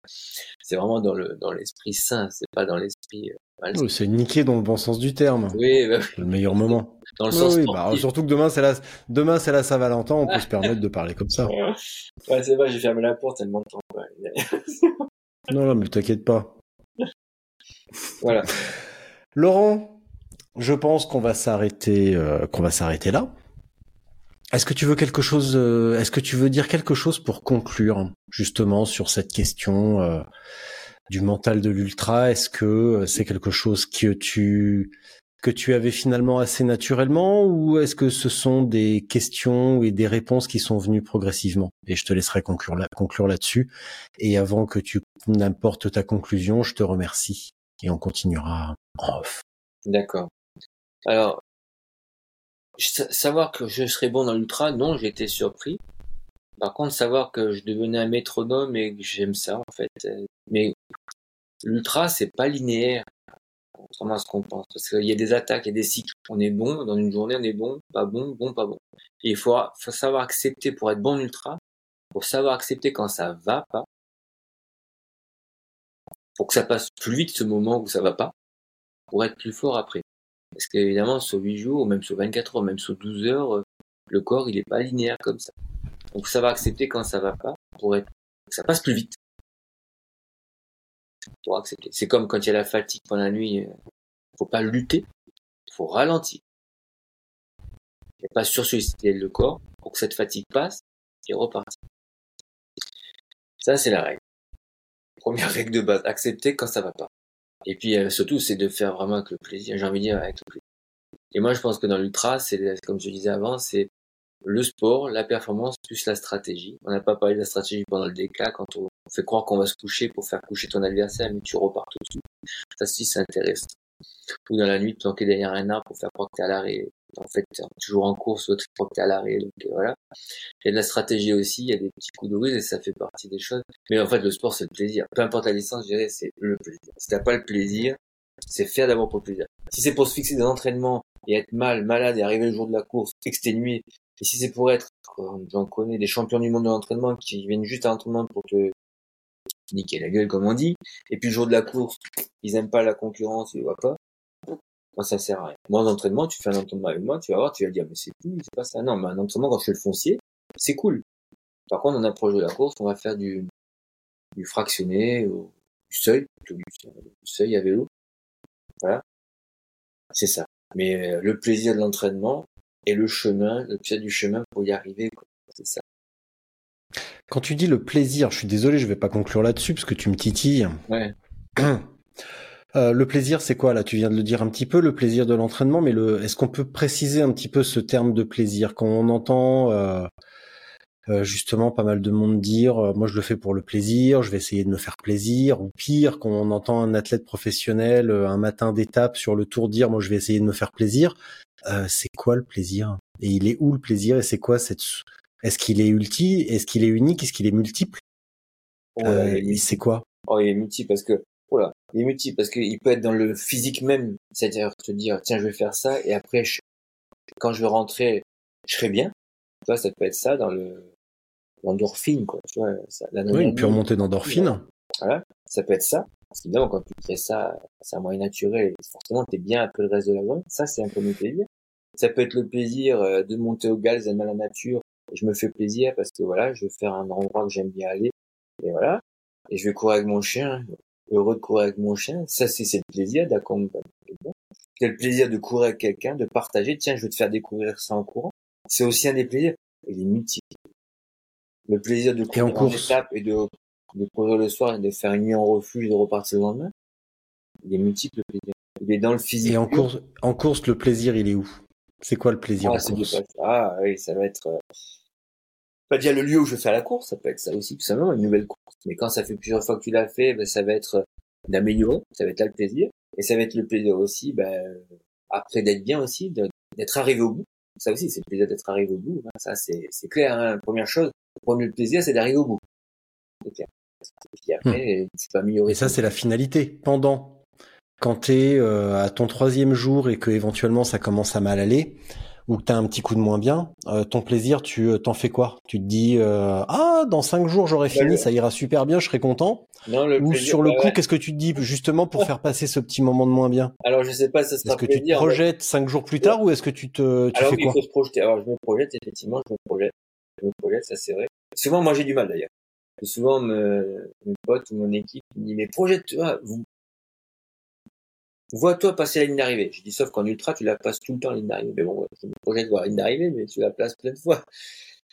C'est vraiment dans le, dans l'esprit sain, c'est pas dans l'esprit, euh, c'est niqué dans le bon sens du terme. Oui, bah Le meilleur moment. Dans le sens bah, surtout que demain c'est la demain c'est la Saint-Valentin, on peut se <laughs> permettre de parler comme ça. Ouais, c'est vrai, j'ai fermé la porte tellement de temps. non, non, mais t'inquiète pas. Voilà. Laurent, je pense qu'on va s'arrêter euh, qu'on va s'arrêter là. Est-ce que tu veux quelque chose euh, Est-ce que tu veux dire quelque chose pour conclure justement sur cette question euh, du mental de l'ultra? Est-ce que c'est quelque chose que tu que tu avais finalement assez naturellement ou est-ce que ce sont des questions et des réponses qui sont venues progressivement? Et je te laisserai conclure, là, conclure là-dessus. Et avant que tu n'importes ta conclusion, je te remercie et on continuera. D'accord. Alors, savoir que je serais bon dans l'ultra, non, j'ai été surpris. Par contre, savoir que je devenais un métronome et que j'aime ça, en fait. Euh, mais l'ultra, c'est pas linéaire contrairement à ce qu'on pense. Parce qu'il y a des attaques, il y a des cycles. On est bon, dans une journée, on est bon, pas bon, bon, pas bon. Et il faut, savoir accepter pour être bon ultra, faut savoir accepter quand ça va pas, pour que ça passe plus vite ce moment où ça va pas, pour être plus fort après. Parce qu'évidemment, sur 8 jours, ou même sur 24 heures, même sur 12 heures, le corps, il est pas linéaire comme ça. Donc, ça va accepter quand ça va pas, pour être, ça passe plus vite pour accepter. C'est comme quand il y a la fatigue pendant la nuit, il euh, faut pas lutter, il faut ralentir. A pas sursolliciter le corps pour que cette fatigue passe et repartir. Ça, c'est la règle. Première <laughs> règle de base, accepter quand ça va pas. Et puis euh, surtout, c'est de faire vraiment avec le plaisir. J'ai envie de dire avec le plaisir. Et moi, je pense que dans l'ultra, c'est comme je disais avant, c'est le sport, la performance plus la stratégie. On n'a pas parlé de la stratégie pendant le DK quand on fait croire qu'on va se coucher pour faire coucher ton adversaire, mais tu repars tout de suite. Ça aussi, c'est intéressant. Ou dans la nuit, planquer derrière un arbre pour faire croire que t'es à l'arrêt. En fait, toujours en course, l'autre croit que t'es à l'arrêt. Donc euh, voilà. Il y a de la stratégie aussi, il y a des petits coups de ruse et ça fait partie des choses. Mais en fait, le sport, c'est le plaisir. Peu importe la distance, je dirais, c'est le plaisir. Si t'as pas le plaisir, c'est faire d'abord pour le plaisir. Si c'est pour se fixer des entraînements et être mal, malade et arriver le jour de la course, exténué, et si c'est pour être, j'en connais des champions du monde de l'entraînement qui viennent juste à l'entraînement pour te niquer la gueule, comme on dit, et puis le jour de la course, ils aiment pas la concurrence, ils voient pas. Moi, ça sert à rien. Moi, en entraînement, tu fais un entraînement avec moi, tu vas voir, tu vas dire, mais c'est cool, c'est pas ça. Non, mais un entraînement, quand je fais le foncier, c'est cool. Par contre, on approche de la course, on va faire du, du fractionné, ou du seuil, du, seuil à vélo. Voilà. C'est ça. Mais euh, le plaisir de l'entraînement, et le chemin, le pied du chemin pour y arriver. C'est ça. Quand tu dis le plaisir, je suis désolé, je vais pas conclure là-dessus parce que tu me titilles. Ouais. <clears throat> Euh, le plaisir, c'est quoi là? Tu viens de le dire un petit peu, le plaisir de l'entraînement, mais le, est-ce qu'on peut préciser un petit peu ce terme de plaisir? Quand on entend euh, euh, justement pas mal de monde dire, moi je le fais pour le plaisir, je vais essayer de me faire plaisir, ou pire, quand on entend un athlète professionnel un matin d'étape sur le tour dire, moi je vais essayer de me faire plaisir. Euh, c'est quoi le plaisir? Et il est où le plaisir? Et c'est quoi cette Est-ce qu'il est ulti? Est-ce qu'il est unique? Est-ce qu'il est multiple? Euh, C'est quoi? Oh, il est multiple parce que voilà, il est multiple parce qu'il peut être dans le physique même, c'est-à-dire te dire tiens je vais faire ça et après quand je vais rentrer je serai bien. Tu vois, ça peut être ça dans le l'endorphine quoi. Tu vois, ça, la oui, une pure montée d'endorphine. Voilà, ça peut être ça. Parce qu'évidemment, quand tu fais ça, c'est un moyen naturel. Forcément, t'es bien après le reste de la journée. Ça, c'est un peu mon plaisir. Ça peut être le plaisir euh, de monter au Gals, à la nature. Je me fais plaisir parce que voilà, je vais faire un endroit où j'aime bien aller. Et voilà. Et je vais courir avec mon chien. Heureux de courir avec mon chien. Ça, c'est le plaisir d'accompagner C'est le plaisir de courir avec quelqu'un, de partager. Tiens, je vais te faire découvrir ça en courant. C'est aussi un des plaisirs. Il est multiple. Le plaisir de courir en, étape et de, de courir le soir et de faire une nuit en refuge et de repartir le lendemain. Il est multiple plaisir. Il est dans le physique. Et en course, en course, le plaisir, il est où? C'est quoi le plaisir ah, en course Ah oui, ça va être. Euh... Pas dire le lieu où je fais la course, ça peut être ça aussi tout simplement une nouvelle course. Mais quand ça fait plusieurs fois que tu l'as fait, ben, ça va être d'améliorer, ça va être là le plaisir, et ça va être le plaisir aussi, ben, après d'être bien aussi, d'être arrivé au bout. Ça aussi, c'est le plaisir d'être arrivé au bout. Hein. Ça, c'est clair. Hein. Première chose, le premier plaisir, c'est d'arriver au bout. Et puis après, tu peux améliorer. Et ça, c'est la finalité. Pendant quand tu es euh, à ton troisième jour et que éventuellement ça commence à mal aller ou que tu as un petit coup de moins bien, euh, ton plaisir, tu euh, t'en fais quoi? Tu te dis ah dans cinq jours j'aurai fini, ça ira super bien, je serai content. ou sur le coup, qu'est-ce que tu te dis justement pour faire passer ce petit moment de moins bien? Alors je sais pas, ça sera Est-ce que tu te projettes cinq jours plus tard ou est-ce que tu te tu Alors, fais oui, quoi? il faut se projeter. Alors je me projette effectivement, je me projette, je me projette, ça c'est vrai. Souvent moi j'ai du mal d'ailleurs. Souvent me, mes potes ou mon équipe me dit mais projette-toi, vous Vois-toi passer la ligne d'arrivée. Je dis sauf qu'en ultra, tu la passes tout le temps la ligne d'arrivée. Mais bon, je me projette voir la ligne d'arrivée, mais tu la places plein de fois.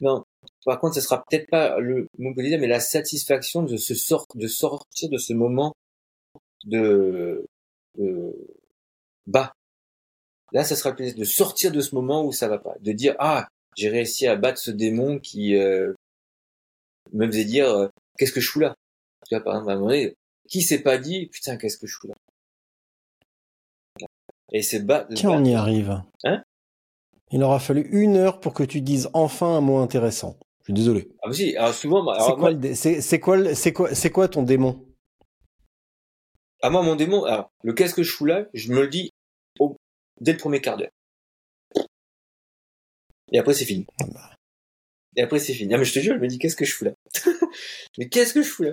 Non. Par contre, ce sera peut-être pas le mon plaisir, mais la satisfaction de se sort, de sortir de ce moment de, de bas. Là, ça sera le plaisir de sortir de ce moment où ça va pas, de dire ah j'ai réussi à battre ce démon qui euh, me faisait dire euh, qu'est-ce que je fous là? Tu vois, par exemple, à un moment donné, qui s'est pas dit putain qu'est-ce que je fous là? Et c'est bas. Tiens, on y arrive. Hein? Il aura fallu une heure pour que tu dises enfin un mot intéressant. Je suis désolé. Ah bah si, alors souvent, bah, C'est alors, quoi, moi- le dé- c'est quoi, c'est quoi, c'est quoi ton démon? Ah, moi mon démon, alors, le qu'est-ce que je fous là, je me le dis au, dès le premier quart d'heure. Et après c'est fini. Et après c'est fini. Ah mais je te jure, je me dis qu'est-ce que je fous là? <laughs> Mais qu'est-ce que je fous là?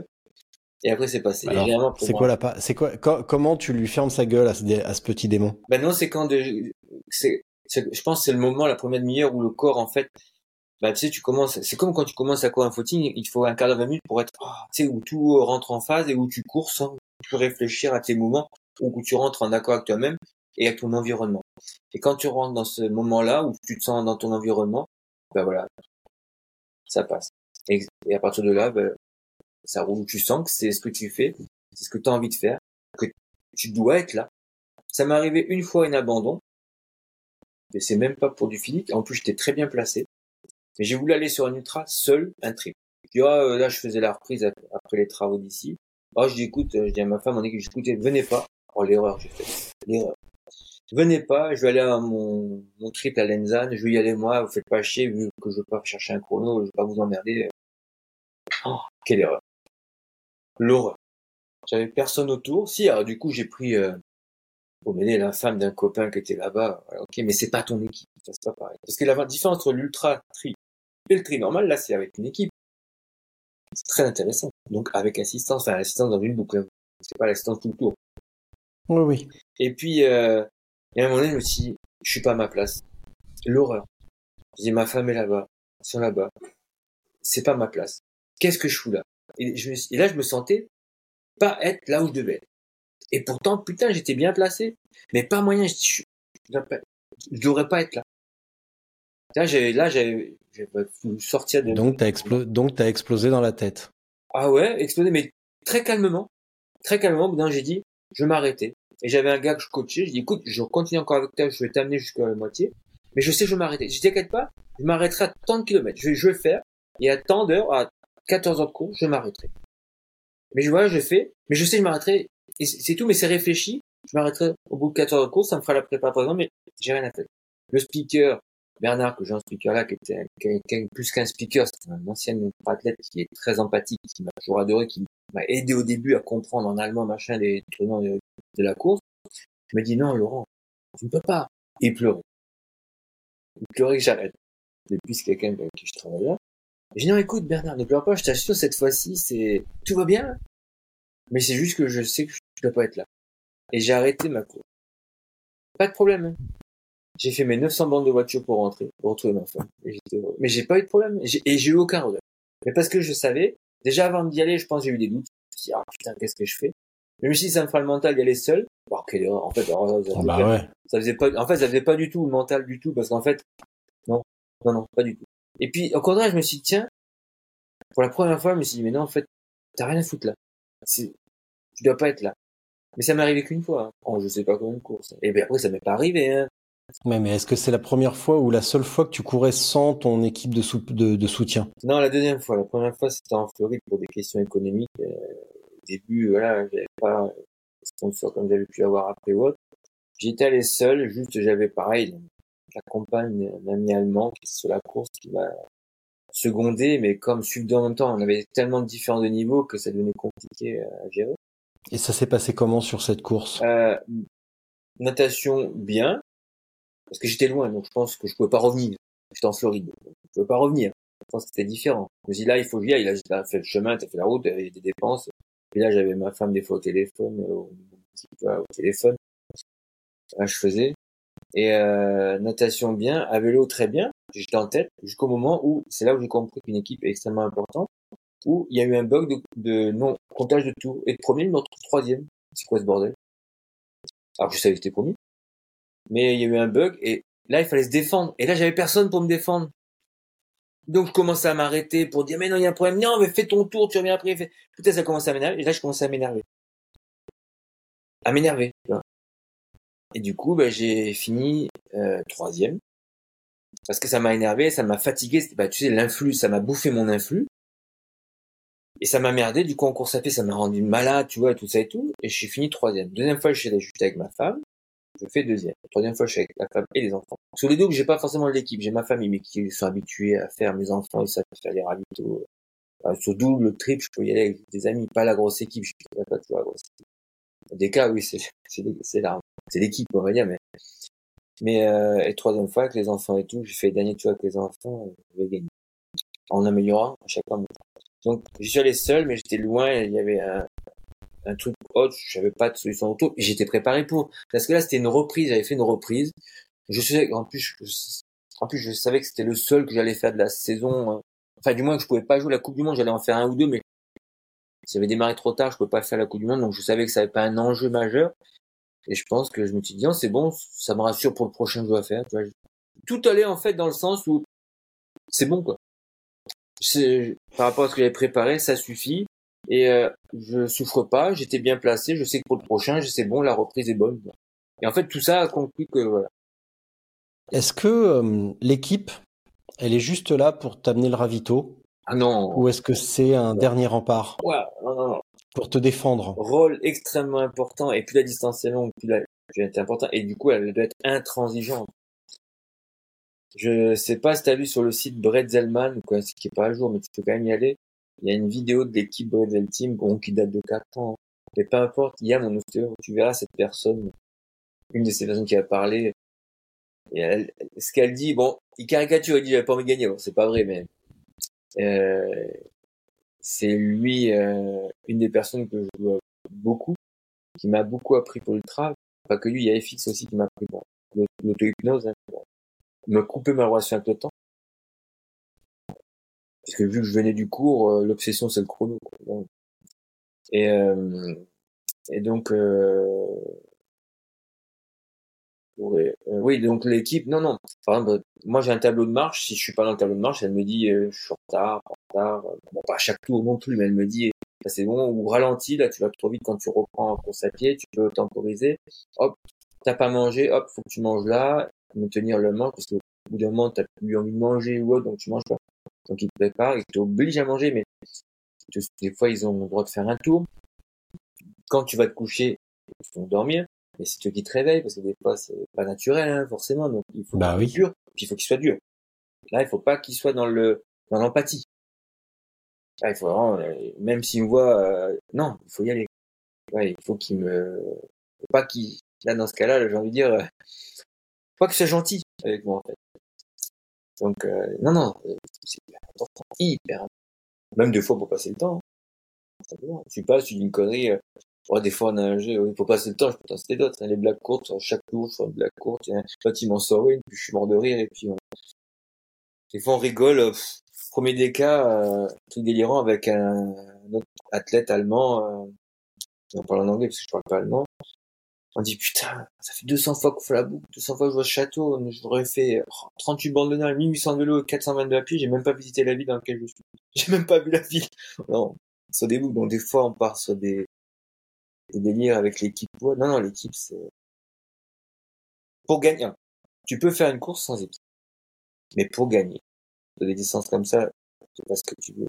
Et après c'est passé. C'est quoi la pa- C'est quoi co- Comment tu lui fermes sa gueule à ce, dé- à ce petit démon? Ben non, c'est quand de, c'est, je pense que c'est le moment, la première demi-heure où le corps, en fait, bah, tu sais, tu commences, c'est comme quand tu commences à courir un footing, il faut un quart d'heure, 20 minutes pour être, ah, tu sais, où tout rentre en phase et où tu cours sans plus réfléchir à tes mouvements, ou où tu rentres en accord avec toi-même et avec ton environnement. Et quand tu rentres dans ce moment-là, où tu te sens dans ton environnement, ben voilà, ça passe. Et, et à partir de là, ben, ça roule, tu sens que c'est ce que tu fais, c'est ce que tu as envie de faire, que tu dois être là. Ça m'est arrivé une fois un abandon, mais c'est même pas pour du physique. En plus, j'étais très bien placé. Mais j'ai voulu aller sur un ultra seul, un trip. Euh, là, je faisais la reprise ap- après les travaux d'ici. Ah, je dis écoute, euh, je dis à ma femme, on équipe, écoutez, venez pas. Oh l'erreur, j'ai fait l'erreur. Venez pas, je vais aller à mon, mon trip à Lenzane, je vais y aller moi, vous faites pas chier, vu que je veux pas chercher un chrono, je vais pas vous emmerder. Oh, quelle erreur. L'horreur. J'avais personne autour. Si, alors du coup, j'ai pris euh, pour m'aider la femme d'un copain qui était là-bas. Ok, mais c'est pas ton équipe, ça c'est pas pareil. Parce que la différence entre l'ultra tri et le tri normal, là, c'est avec une équipe. C'est très intéressant. Donc avec assistance, enfin assistance dans une boucle. C'est pas l'assistance tout le tour. Oui, oui. Et puis, euh, et à un moment donné, je me suis dit, je suis pas à ma place. L'horreur. Je dis, ma femme est là-bas, ils sont là-bas. C'est pas ma place. Qu'est-ce que je fous là? Et, je là, je me sentais pas être là où je devais être. Et pourtant, putain, j'étais bien placé. Mais pas moyen, je je, je devrais pas être là. Là, j'avais, là, voulu sortir de, Donc t'as explo... donc t'as explosé dans la tête. ah ouais, explosé, mais très calmement. Très calmement, j'ai dit, je m'arrêter. Et j'avais un gars que je coachais, je dis, écoute, je continue encore avec toi, je vais t'amener jusqu'à la moitié. Mais je sais, je vais m'arrêter. Je t'inquiète pas, je m'arrêterai à tant de kilomètres. Je vais, je vais le faire. Et à tant d'heures, à 14 heures de cours, je m'arrêterai. Mais je vois, je fais. Mais je sais, je m'arrêterai. Et c'est tout, mais c'est réfléchi. Je m'arrêterai au bout de 14 heures de cours, ça me fera la prépa par exemple, mais j'ai rien à faire. Le speaker, Bernard, que j'ai un speaker là, qui était plus qu'un speaker, c'est un ancien athlète qui est très empathique, qui m'a toujours adoré, qui m'a aidé au début à comprendre en allemand, machin, les tenants de, la course. Je me dis, non, Laurent, tu ne peux pas. Et il pleurait. Il pleurait que j'arrête. Depuis, c'est quelqu'un avec qui je travaille Je dis, non, écoute, Bernard, ne pleure pas, je t'assure, cette fois-ci, c'est, tout va bien. Mais c'est juste que je sais que je dois pas être là. Et j'ai arrêté ma course. Pas de problème. hein. J'ai fait mes 900 bandes de voiture pour rentrer, pour retrouver ma femme. Mais j'ai pas eu de problème. J'ai- Et j'ai eu aucun regret. Mais parce que je savais, déjà avant d'y aller, je pense que j'ai eu des doutes. Je me suis dit, ah putain, qu'est-ce que je fais? Même si ça me fera le mental d'y aller seul. Quelle erreur. En fait, alors, ça, Ah bah ouais. ça faisait pas, en fait, ça faisait pas du tout le mental du tout, parce qu'en fait, non, non, non, pas du tout. Et puis, au contraire, je me suis dit, tiens, pour la première fois, je me suis dit, mais non, en fait, t'as rien à foutre là. Tu dois pas être là. Mais ça m'est arrivé qu'une fois. hein. Oh, je sais pas combien de courses. Et bien après, ça m'est pas arrivé, hein. Ouais, mais est-ce que c'est la première fois ou la seule fois que tu courais sans ton équipe de, sou- de, de soutien? Non, la deuxième fois. La première fois, c'était en Floride pour des questions économiques. Euh, au début, voilà, j'avais pas de sponsor comme j'avais pu avoir après ou autre. J'étais allé seul, juste j'avais pareil, la compagne d'un ami allemand qui est sur la course qui m'a secondé, mais comme suivre en même temps, on avait tellement de différents de niveaux que ça devenait compliqué à gérer. Et ça s'est passé comment sur cette course? Euh, natation, bien, parce que j'étais loin, donc je pense que je pouvais pas revenir. J'étais en Floride, donc je pouvais pas revenir. Je pense que c'était différent. Je me dis là, il faut que j'y aille. Là, j'ai fait le chemin, t'as fait la route, il y avait des dépenses. Et là, j'avais ma femme des fois au téléphone, euh, au, au téléphone. Là, je faisais. Et euh, natation bien, à vélo très bien. J'étais en tête jusqu'au moment où c'est là où j'ai compris qu'une équipe est extrêmement importante. Où il y a eu un bug de, de non comptage de tours et de premier, retrouve troisième. C'est quoi ce bordel? Alors je savais que c'était premier. Mais il y a eu un bug et là il fallait se défendre. Et là j'avais personne pour me défendre. Donc je commençais à m'arrêter pour dire mais non il y a un problème. Non mais fais ton tour, tu reviens après. Fais... Putain ça commençait à m'énerver. Et là je commençais à m'énerver. à m'énerver. Tu vois. Et du coup, bah, j'ai fini euh, troisième parce que ça m'a énervé, ça m'a fatigué. Bah, tu sais, l'influx, ça m'a bouffé mon influx. Et ça m'a merdé, du coup en course à pied, ça m'a rendu malade, tu vois, tout ça et tout. Et j'ai fini troisième. Deuxième fois, je suis allé avec ma femme. Je fais deuxième. Troisième fois, je suis avec la femme et les enfants. Sur les deux, j'ai pas forcément l'équipe, j'ai ma famille, mais qui sont habitués à faire mes enfants, ils savent faire les ravitaux. Enfin, sur double, triple, je peux y aller avec des amis, pas la grosse équipe, je pas toujours la grosse équipe. Des cas, oui, c'est, c'est, c'est l'équipe, on va dire, mais, mais, euh, et troisième fois, avec les enfants et tout, j'ai fait dernier tour avec les enfants, je vais gagner. En améliorant à chaque fois. Donc, je suis allé seul, mais j'étais loin, il y avait un, un truc autre, je savais pas de solution auto, et j'étais préparé pour. Parce que là, c'était une reprise, j'avais fait une reprise. Je sais, en plus, je, en plus, je savais que c'était le seul que j'allais faire de la saison. hein. Enfin, du moins que je pouvais pas jouer la Coupe du Monde, j'allais en faire un ou deux, mais j'avais démarré trop tard, je pouvais pas faire la Coupe du Monde, donc je savais que ça avait pas un enjeu majeur. Et je pense que je me suis dit, oh, c'est bon, ça me rassure pour le prochain jeu à faire. Tout allait en fait dans le sens où c'est bon quoi. Par rapport à ce que j'avais préparé, ça suffit. Et euh, je souffre pas, j'étais bien placé, je sais que pour le prochain, c'est bon, la reprise est bonne. Et en fait, tout ça a conclu que voilà. Est-ce que euh, l'équipe, elle est juste là pour t'amener le ravito? Ah non. ou est-ce que c'est un dernier rempart Ouais, non, non, non. pour te défendre Rôle extrêmement important. Et plus la distance est longue, plus la est importante. Et du coup, elle doit être intransigeante. Je sais pas si t'as vu sur le site Bretzelman, ou quoi, ce qui est pas à jour, mais tu peux quand même y aller. Il y a une vidéo de l'équipe Bretzel Team, bon, qui date de 4 ans. Mais peu importe, il y a mon tu verras cette personne, une de ces personnes qui a parlé, et elle, ce qu'elle dit, bon, il caricature, il dit, j'avais pas envie de gagner, bon, c'est pas vrai, mais, c'est lui, euh, une des personnes que je vois beaucoup, qui m'a beaucoup appris pour l'ultra, pas que lui, il y a FX aussi qui m'a appris bon, l'auto-hypnose, hein, pour me couper ma relation avec le temps. Parce que vu que je venais du cours, euh, l'obsession c'est le chrono. Et, euh, et donc, euh, euh, oui, donc l'équipe, non, non. Par exemple, moi j'ai un tableau de marche. Si je suis pas dans le tableau de marche, elle me dit euh, je suis en retard, en retard. Bon, pas à chaque tour non plus, mais elle me dit ça, c'est bon ou ralenti. Là, tu vas trop vite quand tu reprends en course à pied. Tu peux temporiser. Hop, t'as pas mangé. Hop, faut que tu manges là. Me tenir le manche parce que au bout d'un moment t'as plus envie de manger ou autre, donc tu manges pas. Donc ils te préparent, ils t'obligent à manger, mais te- des fois ils ont le droit de faire un tour. Quand tu vas te coucher, ils vont dormir, mais c'est eux qui te réveillent, parce que des fois c'est pas naturel, hein, forcément, donc il faut Bah qu'il oui. soit dur, puis il faut qu'il soit dur. Là, il faut pas qu'il soit dans le dans l'empathie. Là, il faut vraiment, euh, même s'il me voit, euh, non, il faut y aller. Ouais, il faut qu'il me, faut pas qu'il, là dans ce cas-là, j'ai envie de dire, euh, faut pas qu'il soit gentil avec moi en fait. Donc euh, non, non, c'est hyper important, hyper. Même des fois pour passer le temps. hein. Simplement. Tu passes, tu dis une connerie. Euh, des fois on a un jeu, oui, pour passer le temps, je peux t'en citer d'autres. hein, les blagues courtes, chaque tour, je fais une blague courte. et, Toi, tu m'en sors une, puis je suis mort de rire, et puis on... des fois on rigole. euh, premier des cas, euh, truc délirant avec un, un autre athlète allemand. Euh, on parle en anglais parce que je parle pas allemand. On dit putain, ça fait 200 fois qu'on fait la boucle, 200 fois que je vois ce château, j'aurais fait oh, 38 bandes de nage, 1800 de vélo, 422 à pied, j'ai même pas visité la ville dans laquelle je suis. <laughs> J'ai même pas vu la ville. Non, sur des boucles, donc des fois on part sur des, des délires avec l'équipe. Non, non, l'équipe c'est... Pour gagner, tu peux faire une course sans équipe. Mais pour gagner, sur des distances comme ça, c'est pas ce que tu veux.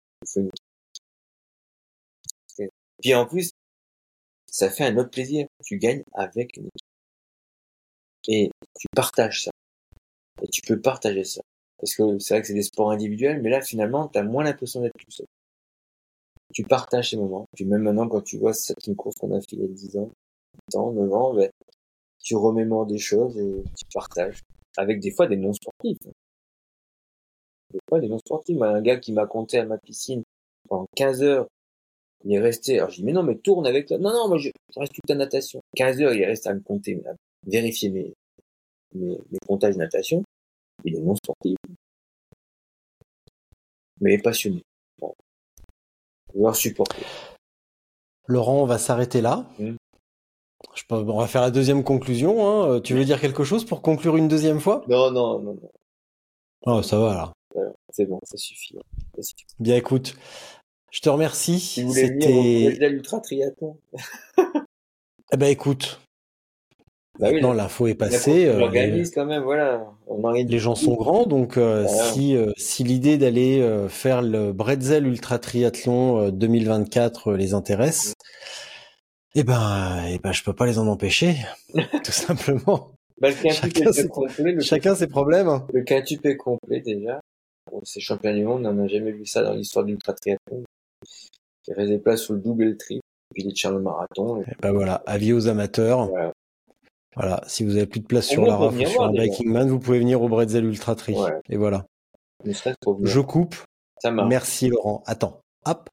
Puis en plus, ça fait un autre plaisir. Tu gagnes avec une équipe. Et tu partages ça. Et tu peux partager ça. Parce que c'est vrai que c'est des sports individuels, mais là, finalement, tu as moins l'impression d'être tout seul. Tu partages ces moments. Puis même maintenant, quand tu vois cette course qu'on a fait il y a 10 ans, 8 ans, 9 ans, ben, tu remémores des choses et tu partages. Avec des fois des non-sportifs. Des fois des non-sportifs. Moi, un gars qui m'a compté à ma piscine pendant 15 heures il est resté, alors je dis, mais non, mais tourne avec toi. Non, non, moi, je, je reste toute la natation. 15 heures, il est resté à me compter, à vérifier mes, mes, mes comptages de natation. Il est non sportif. Mais passionné. Laurent, on va s'arrêter là. Mm. Je peux- on va faire la deuxième conclusion. hein. Euh, Tu veux dire quelque chose pour conclure une deuxième fois? Non, non, non, non. Oh, ça va là. Voilà, C'est bon, ça suffit. Ça suffit. Bien, écoute, je te remercie. Si vous voulez venir au C'était Brésil Ultra Triathlon. Eh ben écoute, Bah oui, maintenant l'info est passée. euh, les, quand même, voilà. On arrive. les gens sont grands, donc euh, Voilà. si, euh, si l'idée d'aller euh, faire le Bretzel Ultra Triathlon euh, 2024 euh, les intéresse, eh ben, eh ben je peux pas les en empêcher, <laughs> tout simplement. Bah, le Chacun ses- complet. Le, Chacun ses problèmes. le quintuple est complet déjà. Bon, c'est champion du monde, on n'a jamais vu ça dans l'histoire du triathlon. Il reste des places sur le double et le tri. Puis les le marathon. et Eh ben voilà, avis aux amateurs. voilà. Voilà, si vous avez plus de place sur la RAF ou sur un. Biking Man, vous pouvez venir au Bretzel Ultra Tri. Ouais. Et voilà. Je coupe. Ça marche. Merci Laurent. Attends. Hop.